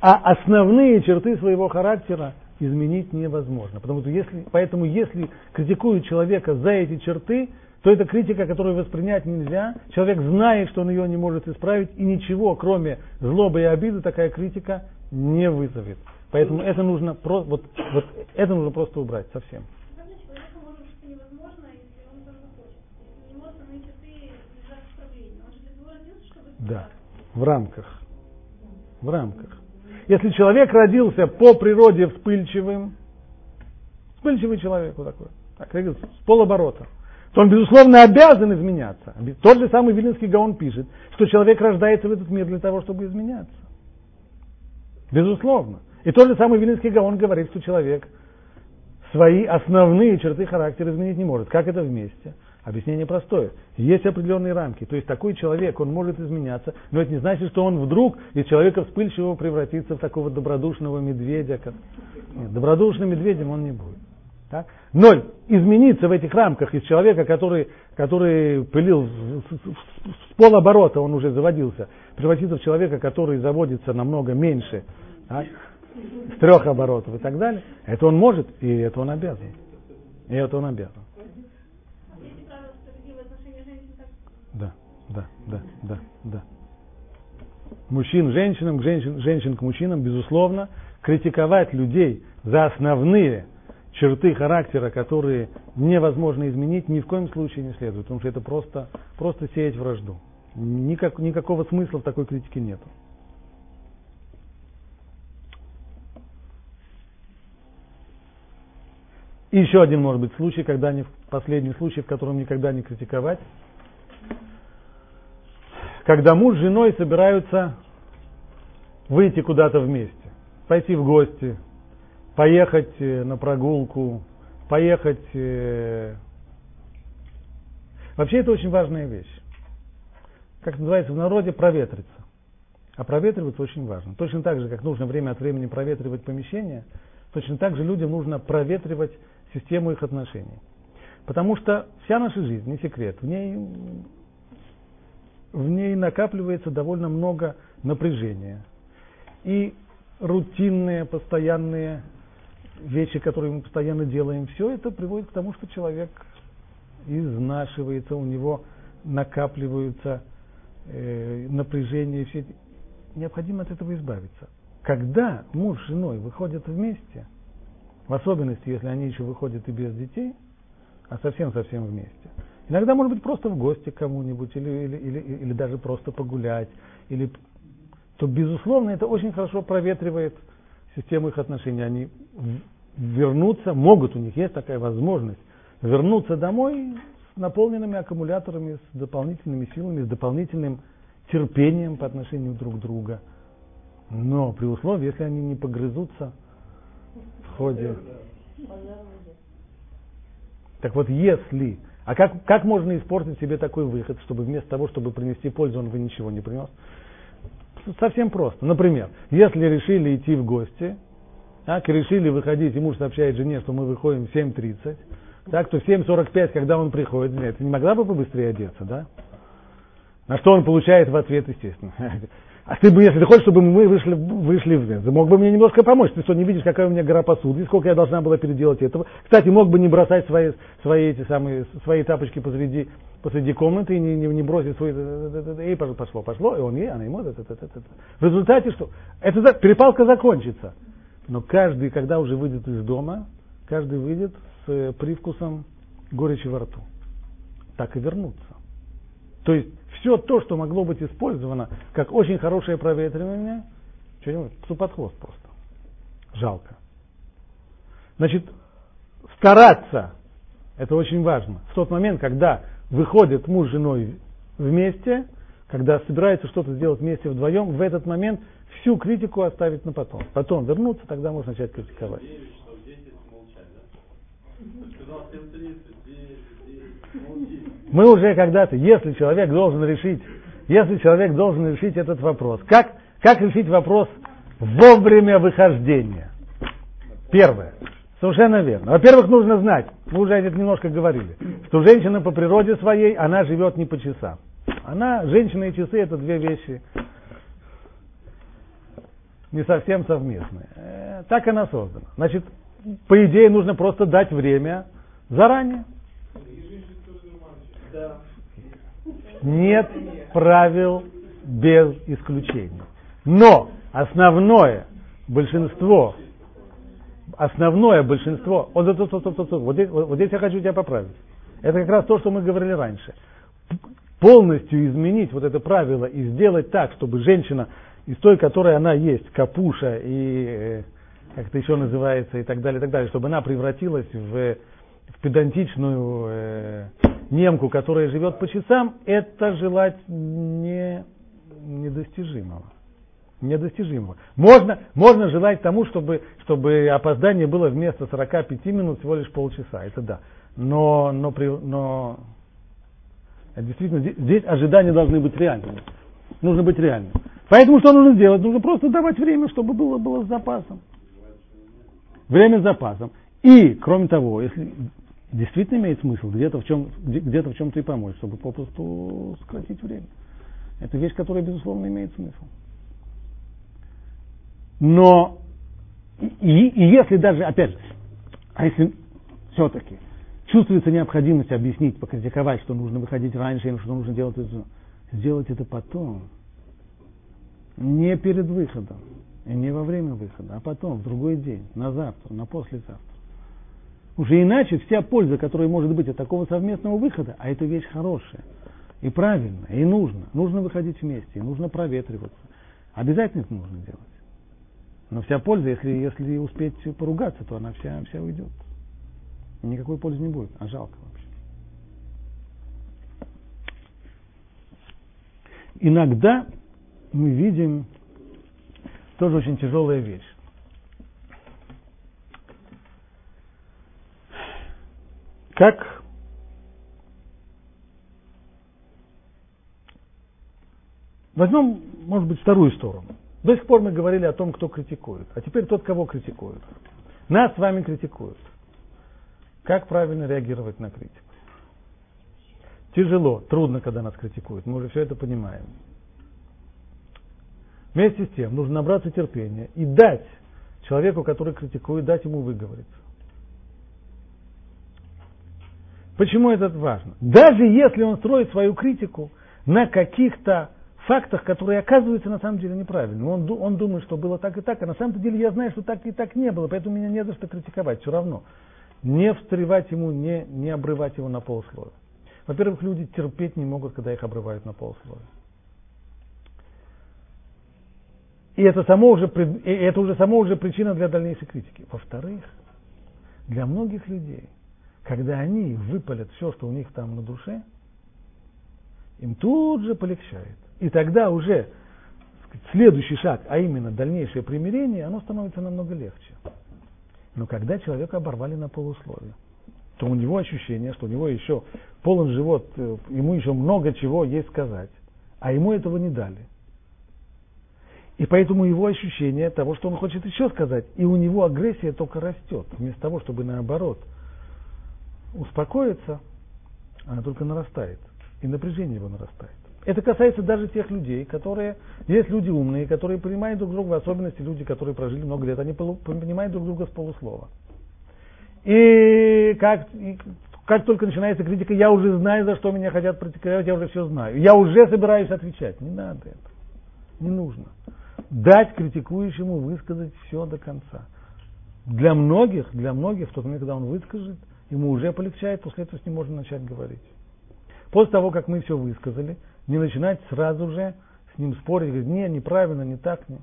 А основные черты своего характера изменить невозможно. Потому что если, поэтому если критикуют человека за эти черты, то это критика, которую воспринять нельзя. Человек знает, что он ее не может исправить, и ничего, кроме злобы и обиды, такая критика не вызовет. Поэтому это нужно, вот, вот это нужно просто убрать совсем. Да, в рамках. В рамках. Если человек родился по природе вспыльчивым, вспыльчивый человек вот такой, так, с полоборота, то он, безусловно, обязан изменяться. Тот же самый Вилинский Гаон пишет, что человек рождается в этот мир для того, чтобы изменяться. Безусловно. И тот же самый Вилинский Гаон говорит, что человек свои основные черты характера изменить не может. Как это вместе? Объяснение простое. Есть определенные рамки. То есть такой человек, он может изменяться, но это не значит, что он вдруг из человека вспыльчивого превратится в такого добродушного медведя. Нет, добродушным медведем он не будет. Так? Ноль. Измениться в этих рамках из человека, который, который пылил с полоборота, он уже заводился, превратиться в человека, который заводится намного меньше, так? с трех оборотов и так далее, это он может, и это он обязан. И это он обязан. Да, да, да, да. Мужчин женщинам, женщин, женщин к мужчинам, безусловно, критиковать людей за основные черты характера, которые невозможно изменить, ни в коем случае не следует, потому что это просто, просто сеять вражду. Никак, никакого смысла в такой критике нету. И еще один, может быть, случай, когда не последний случай, в котором никогда не критиковать. Когда муж с женой собираются выйти куда-то вместе, пойти в гости, поехать э, на прогулку, поехать... Э, вообще это очень важная вещь. Как называется в народе, проветриться. А проветриваться очень важно. Точно так же, как нужно время от времени проветривать помещение, точно так же людям нужно проветривать систему их отношений. Потому что вся наша жизнь, не секрет, в ней, в ней накапливается довольно много напряжения. И рутинные, постоянные вещи, которые мы постоянно делаем, все это приводит к тому, что человек изнашивается, у него накапливаются э, напряжения, все необходимо от этого избавиться. Когда муж с женой выходят вместе, в особенности, если они еще выходят и без детей, а совсем-совсем вместе. Иногда, может быть, просто в гости к кому-нибудь, или, или, или, или даже просто погулять, или, то, безусловно, это очень хорошо проветривает систему их отношений. Они вернутся, могут, у них есть такая возможность, вернуться домой с наполненными аккумуляторами, с дополнительными силами, с дополнительным терпением по отношению друг к другу. Но при условии, если они не погрызутся в ходе. Так вот, если... А как, как можно испортить себе такой выход, чтобы вместо того, чтобы принести пользу, он бы ничего не принес? Совсем просто. Например, если решили идти в гости, так, решили выходить, и муж сообщает жене, что мы выходим в 7.30, так, то в 7.45, когда он приходит, нет, ты не могла бы побыстрее одеться, да? На что он получает в ответ, естественно. *laughs* А ты бы, если ты хочешь, чтобы мы вышли, вышли в ты мог бы мне немножко помочь. Ты что, не видишь, какая у меня гора посуды, сколько я должна была переделать этого. Кстати, мог бы не бросать свои, свои, эти самые, свои тапочки посреди, посреди комнаты и не, не, не бросить свои... И пошло, пошло, и он ей, она ему... В результате что? Это перепалка закончится. Но каждый, когда уже выйдет из дома, каждый выйдет с э, привкусом горечи во рту. Так и вернуться. То есть все то, что могло быть использовано как очень хорошее проветривание, что под хвост просто. Жалко. Значит, стараться, это очень важно. В тот момент, когда выходит муж с женой вместе, когда собираются что-то сделать вместе вдвоем, в этот момент всю критику оставить на потом. Потом вернуться, тогда можно начать критиковать. Мы уже когда-то, если человек должен решить, если человек должен решить этот вопрос, как, как решить вопрос вовремя выхождения. Первое. Совершенно верно. Во-первых, нужно знать, мы уже это немножко говорили, что женщина по природе своей, она живет не по часам. Она, женщина и часы это две вещи не совсем совместные. Э, так она создана. Значит, по идее нужно просто дать время заранее. Нет правил без исключений. Но основное большинство основное большинство, вот, вот, вот, вот, вот, вот, здесь, вот здесь я хочу тебя поправить. Это как раз то, что мы говорили раньше. Полностью изменить вот это правило и сделать так, чтобы женщина из той, которой она есть, капуша и э, как это еще называется и так далее, и так далее, чтобы она превратилась в, в педантичную э, немку, которая живет по часам, это желать не, недостижимого недостижимого. Можно, можно желать тому, чтобы, чтобы опоздание было вместо 45 минут всего лишь полчаса, это да. Но, но, но действительно, здесь ожидания должны быть реальными. Нужно быть реальным. Поэтому что нужно делать? Нужно просто давать время, чтобы было, было с запасом. Время с запасом. И, кроме того, если действительно имеет смысл где-то в, чем, где-то в чем-то и помочь, чтобы попросту сократить время. Это вещь, которая, безусловно, имеет смысл. Но и, и если даже, опять же, а если все-таки чувствуется необходимость объяснить, покритиковать, что нужно выходить раньше, или что нужно делать это, сделать это потом. Не перед выходом, и не во время выхода, а потом, в другой день, на завтра, на послезавтра. Уже иначе вся польза, которая может быть от такого совместного выхода, а это вещь хорошая, и правильная, и нужно. Нужно выходить вместе, и нужно проветриваться. Обязательно это нужно делать. Но вся польза, если, если успеть поругаться, то она вся, вся уйдет. Никакой пользы не будет, а жалко вообще. Иногда мы видим тоже очень тяжелая вещь. Как возьмем, может быть, вторую сторону. До сих пор мы говорили о том, кто критикует. А теперь тот, кого критикуют. Нас с вами критикуют. Как правильно реагировать на критику? Тяжело, трудно, когда нас критикуют. Мы уже все это понимаем. Вместе с тем нужно набраться терпения и дать человеку, который критикует, дать ему выговориться. Почему это важно? Даже если он строит свою критику на каких-то фактах, которые оказываются на самом деле неправильными. Он, он думает, что было так и так, а на самом деле я знаю, что так и так не было, поэтому меня не за что критиковать, все равно. Не встревать ему, не, не обрывать его на полусловие. Во-первых, люди терпеть не могут, когда их обрывают на полусловие. И это, само уже, и это уже само уже причина для дальнейшей критики. Во-вторых, для многих людей, когда они выпалят все, что у них там на душе, им тут же полегчает. И тогда уже следующий шаг, а именно дальнейшее примирение, оно становится намного легче. Но когда человека оборвали на полусловие, то у него ощущение, что у него еще полон живот, э, ему еще много чего есть сказать, а ему этого не дали. И поэтому его ощущение того, что он хочет еще сказать, и у него агрессия только растет, вместо того, чтобы наоборот успокоиться, она только нарастает, и напряжение его нарастает. Это касается даже тех людей, которые, есть люди умные, которые понимают друг друга, в особенности люди, которые прожили много лет, они понимают друг друга с полуслова. И как, и как только начинается критика, я уже знаю, за что меня хотят критиковать, я уже все знаю. Я уже собираюсь отвечать. Не надо это. Не нужно. Дать критикующему высказать все до конца. Для многих, для многих, в тот момент, когда он выскажет, ему уже полегчает, после этого с ним можно начать говорить. После того, как мы все высказали, не начинать сразу же с ним спорить, говорить, не, неправильно, не так. Не.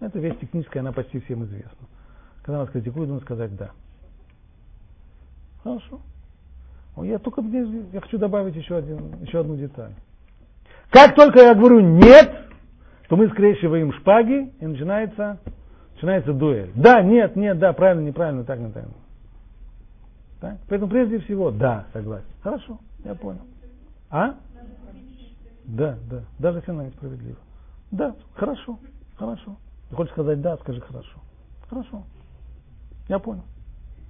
Это вещь техническая, она почти всем известна. Когда нас критикуют, нужно сказать «да». Хорошо. Я только я хочу добавить еще, один, еще одну деталь. Как только я говорю «нет», то мы скрещиваем шпаги, и начинается, начинается дуэль. Да, нет, нет, да, правильно, неправильно, так, не так. Так? Поэтому прежде всего, да, согласен. Хорошо, я понял. А? Да, да, даже если она несправедлива. Да, хорошо, хорошо. Ты хочешь сказать да, скажи хорошо. Хорошо. Я понял.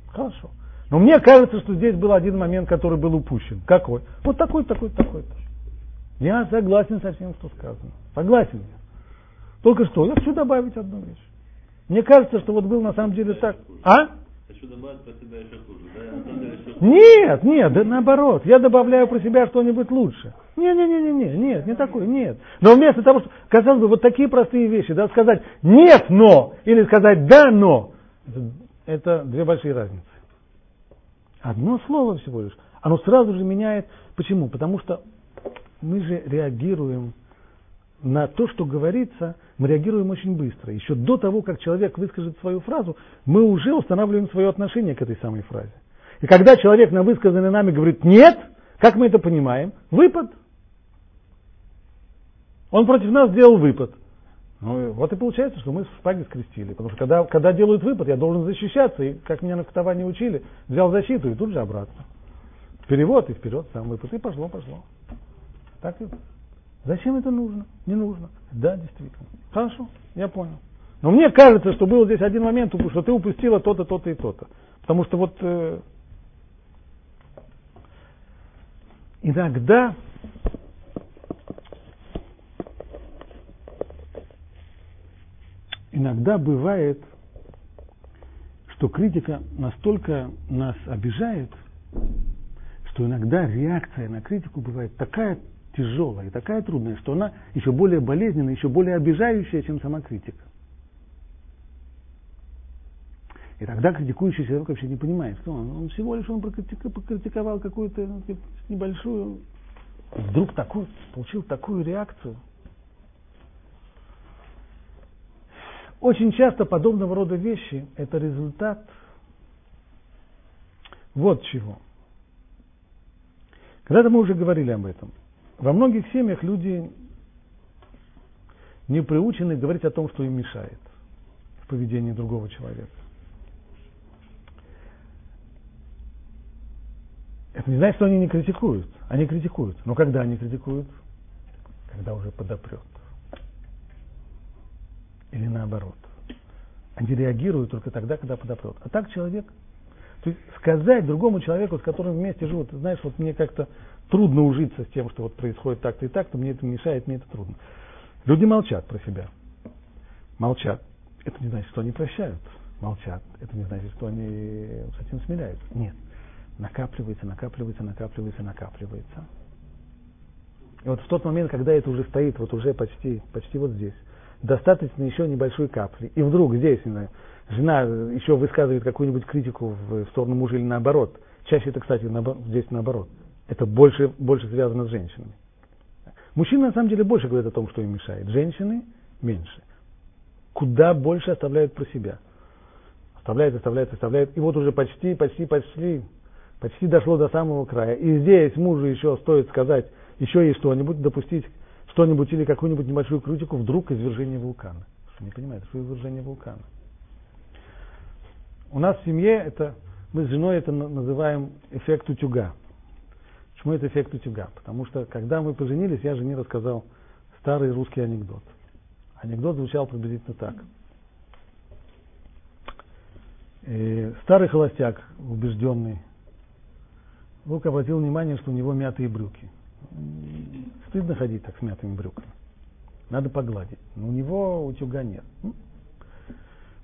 Хорошо. Но мне кажется, что здесь был один момент, который был упущен. Какой? Вот такой, такой, такой. Я согласен со всем, что сказано. Согласен я. Только что, я хочу добавить одну вещь. Мне кажется, что вот был на самом деле так. А? Хочу добавить про себя еще хуже. Да? Нет, нет, да наоборот. Я добавляю про себя что-нибудь лучше. Не, не, не, не, не, нет, не такой, нет. Но вместо того, что, казалось бы, вот такие простые вещи, да, сказать нет, но, или сказать да, но, это две большие разницы. Одно слово всего лишь, оно сразу же меняет. Почему? Потому что мы же реагируем на то, что говорится, мы реагируем очень быстро. Еще до того, как человек выскажет свою фразу, мы уже устанавливаем свое отношение к этой самой фразе. И когда человек на высказанной нами говорит «нет», как мы это понимаем? Выпад. Он против нас сделал выпад. Ну, вот и получается, что мы шпаги скрестили. Потому что когда, когда делают выпад, я должен защищаться. И, как меня на катовании учили, взял защиту и тут же обратно. Перевод и вперед, сам выпад. И пошло, пошло. Так и Зачем это нужно? Не нужно. Да, действительно. Хорошо, я понял. Но мне кажется, что был здесь один момент, что ты упустила то-то, то-то и то-то. Потому что вот э, иногда иногда бывает, что критика настолько нас обижает, что иногда реакция на критику бывает такая тяжелая и такая трудная, что она еще более болезненная, еще более обижающая, чем сама критика. И тогда критикующий человек вообще не понимает, что он, он всего лишь он покритиковал какую-то ну, небольшую, вдруг такую, получил такую реакцию. Очень часто подобного рода вещи – это результат вот чего. Когда-то мы уже говорили об этом. Во многих семьях люди не приучены говорить о том, что им мешает в поведении другого человека. Это не значит, что они не критикуют. Они критикуют. Но когда они критикуют? Когда уже подопрет. Или наоборот. Они реагируют только тогда, когда подопрет. А так человек, то есть сказать другому человеку, с которым вместе живут, знаешь, вот мне как-то трудно ужиться с тем, что вот происходит так-то и так-то, мне это мешает, мне это трудно. Люди молчат про себя. Молчат. Это не значит, что они прощают. Молчат. Это не значит, что они с этим смиряются. Нет. Накапливается, накапливается, накапливается, накапливается. И вот в тот момент, когда это уже стоит, вот уже почти, почти вот здесь, достаточно еще небольшой капли. И вдруг здесь, не знаю, жена еще высказывает какую-нибудь критику в сторону мужа или наоборот. Чаще это, кстати, здесь наоборот это больше, больше связано с женщинами. Мужчины на самом деле больше говорят о том, что им мешает. Женщины меньше. Куда больше оставляют про себя. Оставляют, оставляют, оставляют. И вот уже почти, почти, почти, почти дошло до самого края. И здесь мужу еще стоит сказать еще и что-нибудь, допустить что-нибудь или какую-нибудь небольшую критику, вдруг извержение вулкана. Что не понимаете, что извержение вулкана. У нас в семье это, мы с женой это называем эффект утюга. Почему это эффект утюга? Потому что, когда мы поженились, я жене рассказал старый русский анекдот. Анекдот звучал приблизительно так. И старый холостяк, убежденный, вдруг обратил внимание, что у него мятые брюки. Стыдно ходить так с мятыми брюками. Надо погладить. Но у него утюга нет.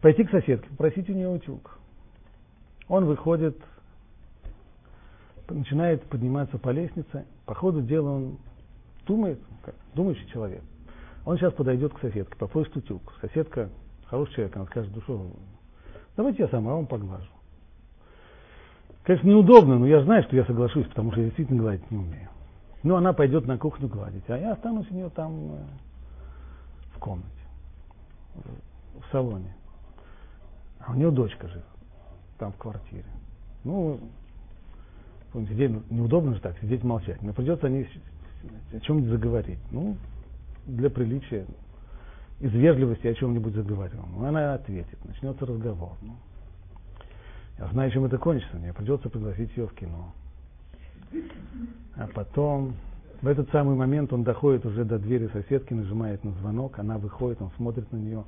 Пойти к соседке, попросить у нее утюг. Он выходит начинает подниматься по лестнице, по ходу дела он думает, думающий человек. Он сейчас подойдет к соседке, попросит утюг. Соседка хороший человек, она скажет, что, давайте я сама вам поглажу. Конечно, неудобно, но я знаю, что я соглашусь, потому что я действительно гладить не умею. Но она пойдет на кухню гладить, а я останусь у нее там э, в комнате, в салоне. А у нее дочка живет там в квартире. Ну, сидеть, неудобно же так, сидеть молчать. Мне придется о, ней, о чем-нибудь заговорить. Ну, для приличия, из вежливости о чем-нибудь заговорил. Ну, она ответит, начнется разговор. Ну, я знаю, чем это кончится. Мне придется пригласить ее в кино. А потом, в этот самый момент он доходит уже до двери соседки, нажимает на звонок, она выходит, он смотрит на нее.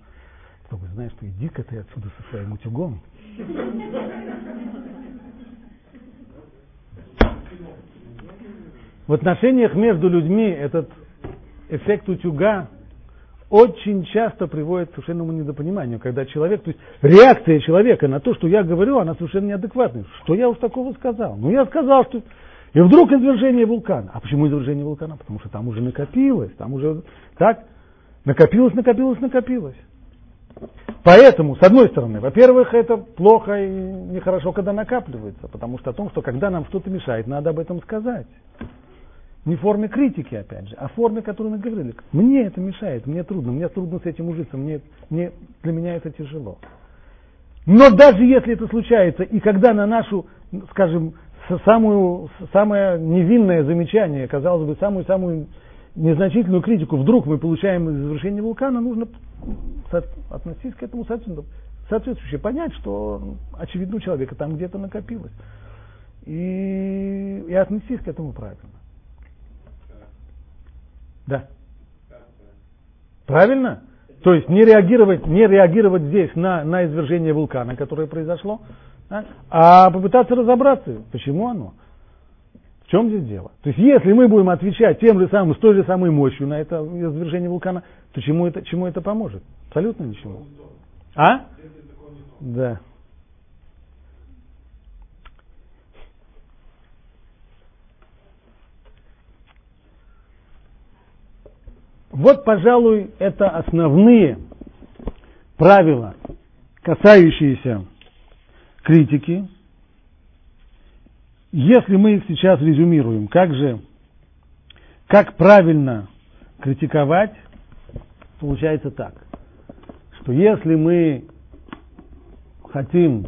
Чтобы знаешь, что иди-ка ты отсюда со своим утюгом. В отношениях между людьми этот эффект утюга очень часто приводит к совершенному недопониманию, когда человек, то есть реакция человека на то, что я говорю, она совершенно неадекватная. Что я уж такого сказал? Ну, я сказал, что... И вдруг извержение вулкана. А почему извержение вулкана? Потому что там уже накопилось, там уже так, накопилось, накопилось, накопилось. Поэтому, с одной стороны, во-первых, это плохо и нехорошо, когда накапливается, потому что о том, что когда нам что-то мешает, надо об этом сказать. Не в форме критики, опять же, а в форме, которую мы говорили. Мне это мешает, мне трудно, мне трудно с этим ужиться, мне, мне, для меня это тяжело. Но даже если это случается, и когда на нашу, скажем, самую, самое невинное замечание, казалось бы, самую-самую незначительную критику, вдруг мы получаем из вулкана, нужно относиться к этому соответствующе, понять, что очевидно у человека там где-то накопилось. И, и отнестись к этому правильно. Да. Правильно? То есть не реагировать, не реагировать здесь на, на извержение вулкана, которое произошло, а, а попытаться разобраться, почему оно. В чем здесь дело? То есть если мы будем отвечать тем же самым, с той же самой мощью на это извержение вулкана, то чему это, чему это поможет? Абсолютно ничего. А? Да. Вот, пожалуй, это основные правила, касающиеся критики. Если мы их сейчас резюмируем, как же, как правильно критиковать, получается так, что если мы хотим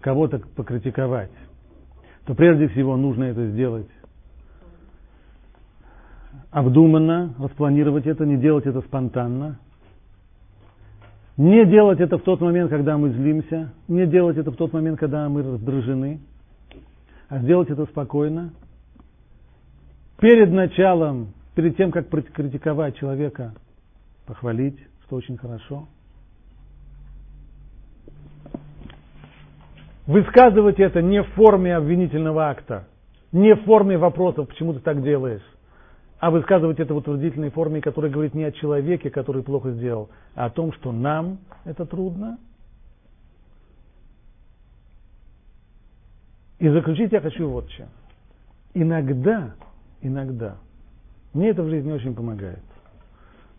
кого-то покритиковать, то прежде всего нужно это сделать обдуманно, распланировать это, не делать это спонтанно. Не делать это в тот момент, когда мы злимся, не делать это в тот момент, когда мы раздражены, а сделать это спокойно. Перед началом, перед тем, как критиковать человека, похвалить, что очень хорошо. Высказывать это не в форме обвинительного акта, не в форме вопросов, почему ты так делаешь, а высказывать это в утвердительной форме, которая говорит не о человеке, который плохо сделал, а о том, что нам это трудно. И заключить я хочу вот чем. Иногда, иногда, мне это в жизни очень помогает.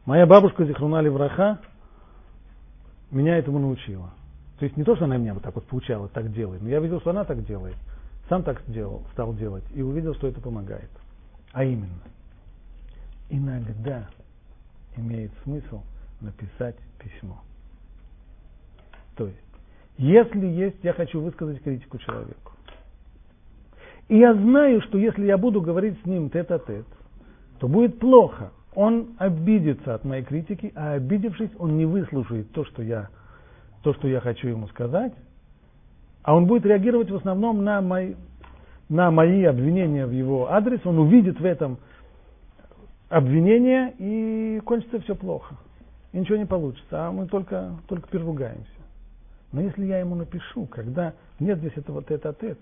Моя бабушка Зихруна Левраха меня этому научила. То есть не то, что она меня вот так вот поучала, так делай, но я видел, что она так делает. Сам так сделал, стал делать и увидел, что это помогает. А именно – иногда имеет смысл написать письмо. То есть, если есть, я хочу высказать критику человеку. И я знаю, что если я буду говорить с ним тет-а-тет, то будет плохо. Он обидится от моей критики, а обидевшись, он не выслушает то, что я, то, что я хочу ему сказать, а он будет реагировать в основном на мои, на мои обвинения в его адрес, он увидит в этом обвинение, и кончится все плохо. И ничего не получится, а мы только, только переругаемся. Но если я ему напишу, когда нет здесь этого тет-а-тет,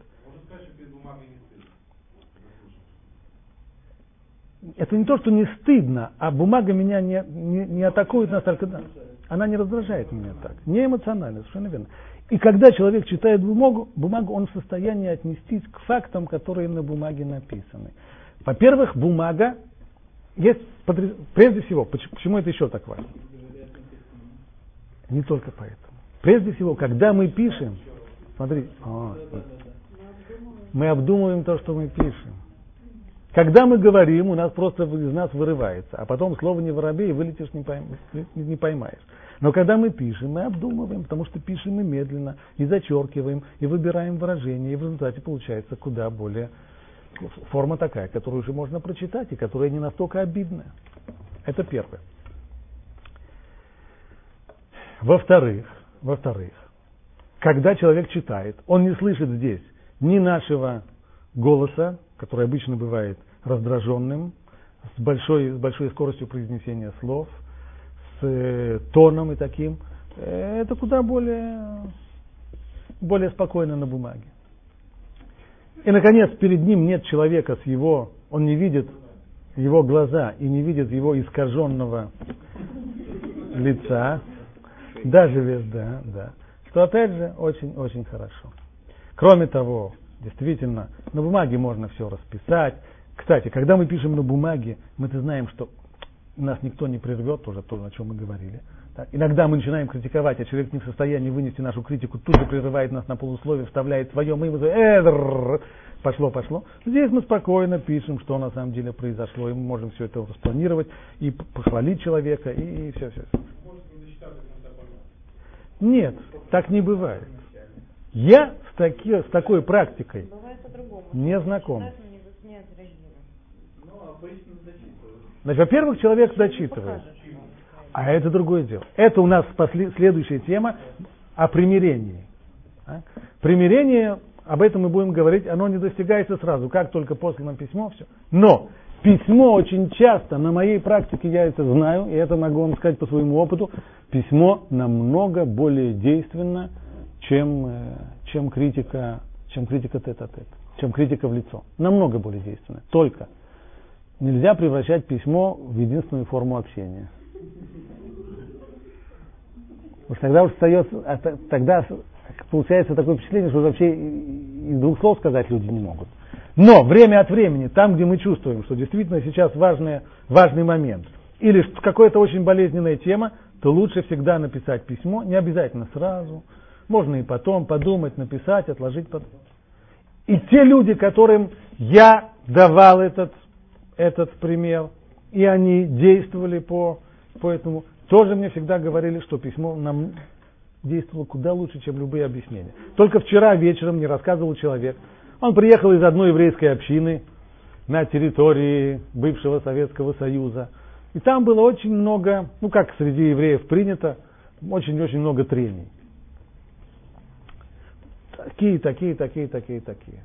это не то, что не стыдно, а бумага меня не, не, не атакует настолько. Да, она не раздражает меня так. Не эмоционально, совершенно верно. И когда человек читает бумагу, бумагу, он в состоянии отнестись к фактам, которые на бумаге написаны. Во-первых, бумага есть, прежде всего, почему это еще так важно? Не только поэтому. Прежде всего, когда мы пишем, смотри, о, мы обдумываем то, что мы пишем. Когда мы говорим, у нас просто из нас вырывается, а потом слово не воробей, вылетишь, не, пойм, не поймаешь. Но когда мы пишем, мы обдумываем, потому что пишем мы медленно, и зачеркиваем, и выбираем выражение, и в результате получается куда более форма такая, которую уже можно прочитать и которая не настолько обидная. Это первое. Во-вторых, во-вторых, когда человек читает, он не слышит здесь ни нашего голоса, который обычно бывает раздраженным, с большой, с большой скоростью произнесения слов, с э, тоном и таким. это куда более, более спокойно на бумаге. И, наконец, перед ним нет человека с его, он не видит его глаза и не видит его искаженного лица, даже без, да, да, что опять же очень-очень хорошо. Кроме того, действительно, на бумаге можно все расписать. Кстати, когда мы пишем на бумаге, мы-то знаем, что нас никто не прервет, тоже то, о чем мы говорили. Так, иногда мы начинаем критиковать, а человек не в состоянии вынести нашу критику, тут же прерывает нас на полусловие, вставляет свое, мы ему говорим, пошло, пошло. Здесь мы спокойно пишем, что на самом деле произошло, и мы можем все это распланировать, и похвалить человека, и, и все, все. Нет, так не бывает. Я с, таки, с такой практикой не знаком. Значит, во-первых, человек зачитывает. А это другое дело. Это у нас следующая тема о примирении. А? Примирение, об этом мы будем говорить, оно не достигается сразу, как только послано письмо, все. Но письмо очень часто, на моей практике я это знаю, и это могу вам сказать по своему опыту, письмо намного более действенно, чем, э, чем критика, чем критика тет-а-тет, чем критика в лицо. Намного более действенно. Только нельзя превращать письмо в единственную форму общения. Уж тогда уж остается, а тогда получается такое впечатление, что вообще и двух слов сказать люди не могут. Но время от времени, там, где мы чувствуем, что действительно сейчас важный, важный момент, или какая-то очень болезненная тема, то лучше всегда написать письмо, не обязательно сразу, можно и потом подумать, написать, отложить потом. И те люди, которым я давал этот, этот пример, и они действовали по, по этому, тоже мне всегда говорили, что письмо нам действовало куда лучше, чем любые объяснения. Только вчера вечером мне рассказывал человек, он приехал из одной еврейской общины на территории бывшего Советского Союза. И там было очень много, ну как среди евреев принято, очень-очень много трений. Такие, такие, такие, такие, такие.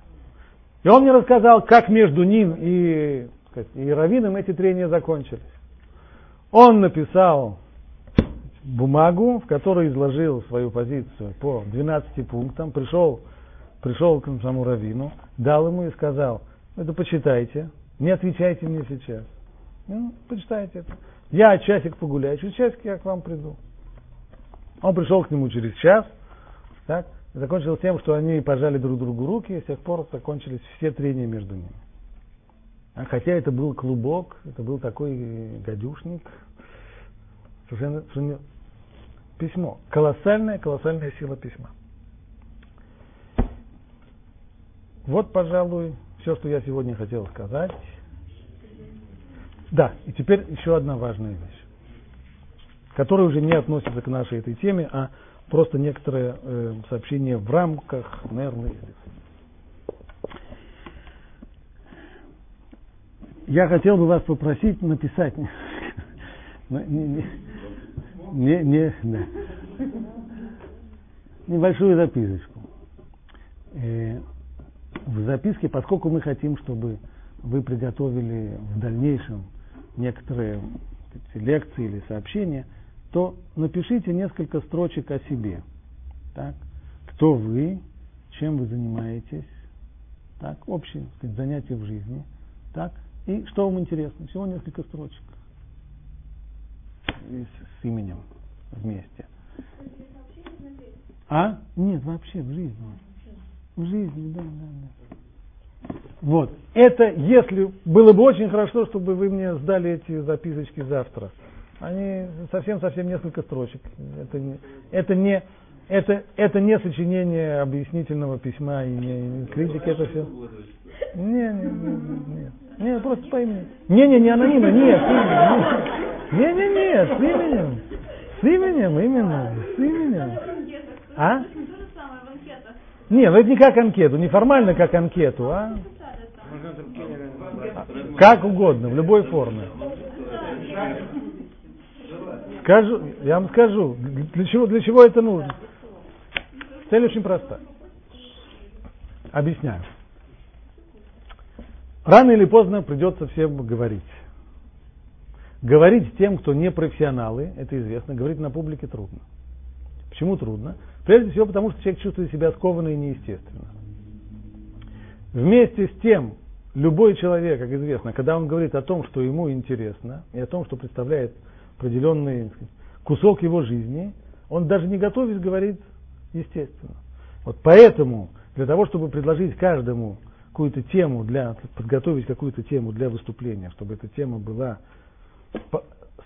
И он мне рассказал, как между ним и, и Равином эти трения закончились. Он написал бумагу, в которой изложил свою позицию по 12 пунктам, пришел, пришел к самому Равину, дал ему и сказал, это почитайте, не отвечайте мне сейчас. Ну, почитайте это. Я часик погуляю, через часик я к вам приду. Он пришел к нему через час, так, закончил тем, что они пожали друг другу руки, и с тех пор закончились все трения между ними. А хотя это был клубок, это был такой гадюшник, совершенно, письмо. Колоссальная, колоссальная сила письма. Вот, пожалуй, все, что я сегодня хотел сказать. Да, и теперь еще одна важная вещь, которая уже не относится к нашей этой теме, а просто некоторые э, сообщения в рамках, наверное, я хотел бы вас попросить написать не, не, да. Небольшую записочку. Э, в записке, поскольку мы хотим, чтобы вы приготовили в дальнейшем некоторые лекции или сообщения, то напишите несколько строчек о себе. Так? Кто вы, чем вы занимаетесь, так? общие сказать, занятия в жизни, так? И что вам интересно. Всего несколько строчек с, с именем вместе. А? Нет, вообще в жизни. В жизни, да, да, да. Вот. Это, если было бы очень хорошо, чтобы вы мне сдали эти записочки завтра. Они совсем-совсем несколько строчек. Это не, это не, это, это не сочинение объяснительного письма и не, не критики, это все. Не, не, не, не, не, просто по имени. Не, не, анонимно, нет, нет. Не, не, не, с именем. С именем, именно, с именем. А? Не, ну это не как анкету, не формально как анкету, а? Как угодно, в любой форме. Скажу, я вам скажу, для чего, для чего это нужно. Цель очень проста. Объясняю. Рано или поздно придется всем говорить. Говорить тем, кто не профессионалы, это известно, говорить на публике трудно. Почему трудно? Прежде всего, потому что человек чувствует себя скованно и неестественно. Вместе с тем, любой человек, как известно, когда он говорит о том, что ему интересно, и о том, что представляет определенный кусок его жизни, он даже не готовясь говорит естественно. Вот поэтому для того, чтобы предложить каждому какую-то тему для подготовить какую-то тему для выступления, чтобы эта тема была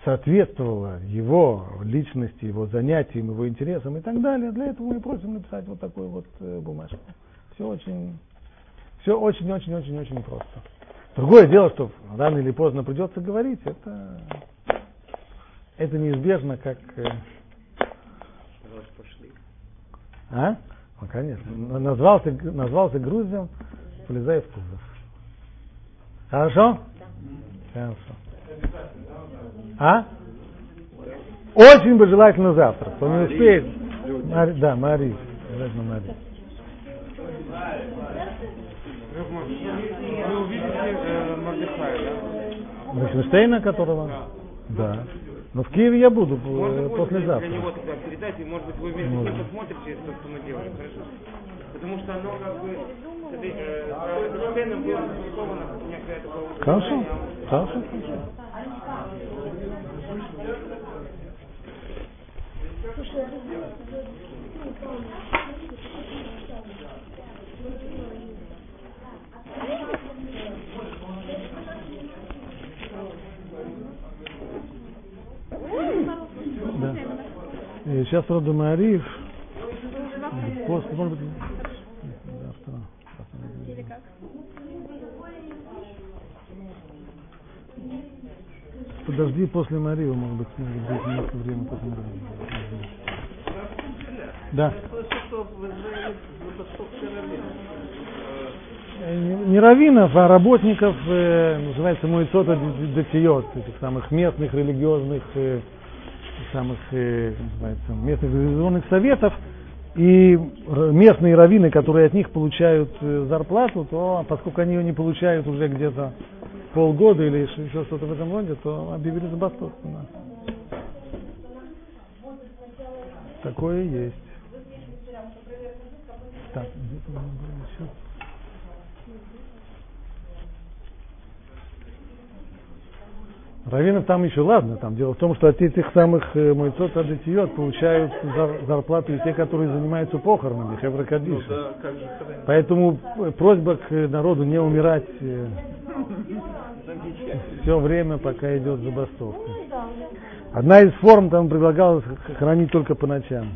соответствовала его личности, его занятиям, его интересам и так далее. Для этого мы просим написать вот такую вот э, бумажку. Все очень, все очень-очень-очень-очень просто. Другое дело, что рано или поздно придется говорить, это, это неизбежно, как... Э, а? Ну, конечно. Назвался, назвался грузием, полезай в кузов. Хорошо? Хорошо. А? Очень бы желательно завтра. Кто не успеет. Мари, да, Мари. Обязательно Мари. Вы увидите э, Мордыхая, да? Лихтенштейна, которого? Да. Но в Киеве я буду э, Можно послезавтра. для него тогда передать, и может быть вы вместе посмотрите то, что мы делаем, хорошо? Потому что оно как бы э, было некое такое Хорошо, хорошо, хорошо. Да. И сейчас рода Мариев. После, может быть, завтра. завтра. Подожди после Марии, может быть, может быть, немножко времени после Марии. Да. Э, Не раввинов, а работников, э, называется Муицота Датиот, этих самых местных религиозных, э, самых, называется, местных религиозных советов, и местные раввины, которые от них получают зарплату, то поскольку они ее не получают уже где-то полгода или еще что-то в этом роде, то объявили забастовку. Да. Такое есть. Так, Раввинов там еще ладно, там дело в том, что от этих самых э, мойцот адетиот получают зар- зарплату и те, которые занимаются похоронами, хевра кадиш. Поэтому э, просьба к народу не умирать все время, пока идет забастовка. Одна из форм там предлагалась хранить только по ночам.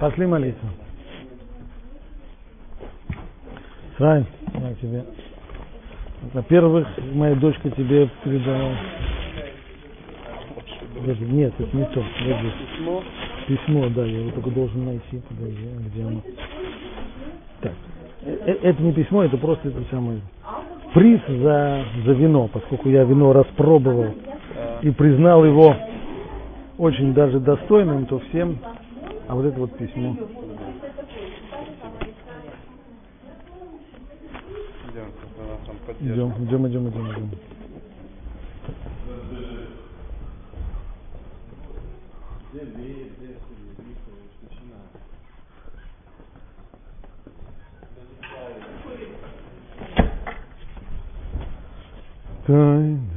Пошли молиться. Срань, я тебе. Во-первых, моя дочка тебе передала. Подожди, нет, это не то. Подожди. Письмо. Письмо, да, я его только должен найти. Подожди, а где оно? Так. Э, э, Это не письмо, это просто это самое приз за, за вино, поскольку я вино распробовал и признал его очень даже достойным, то всем, а вот это вот письмо. Идем, кто нас там поддержит. Идем, идем, идем, идем, идем. Тайна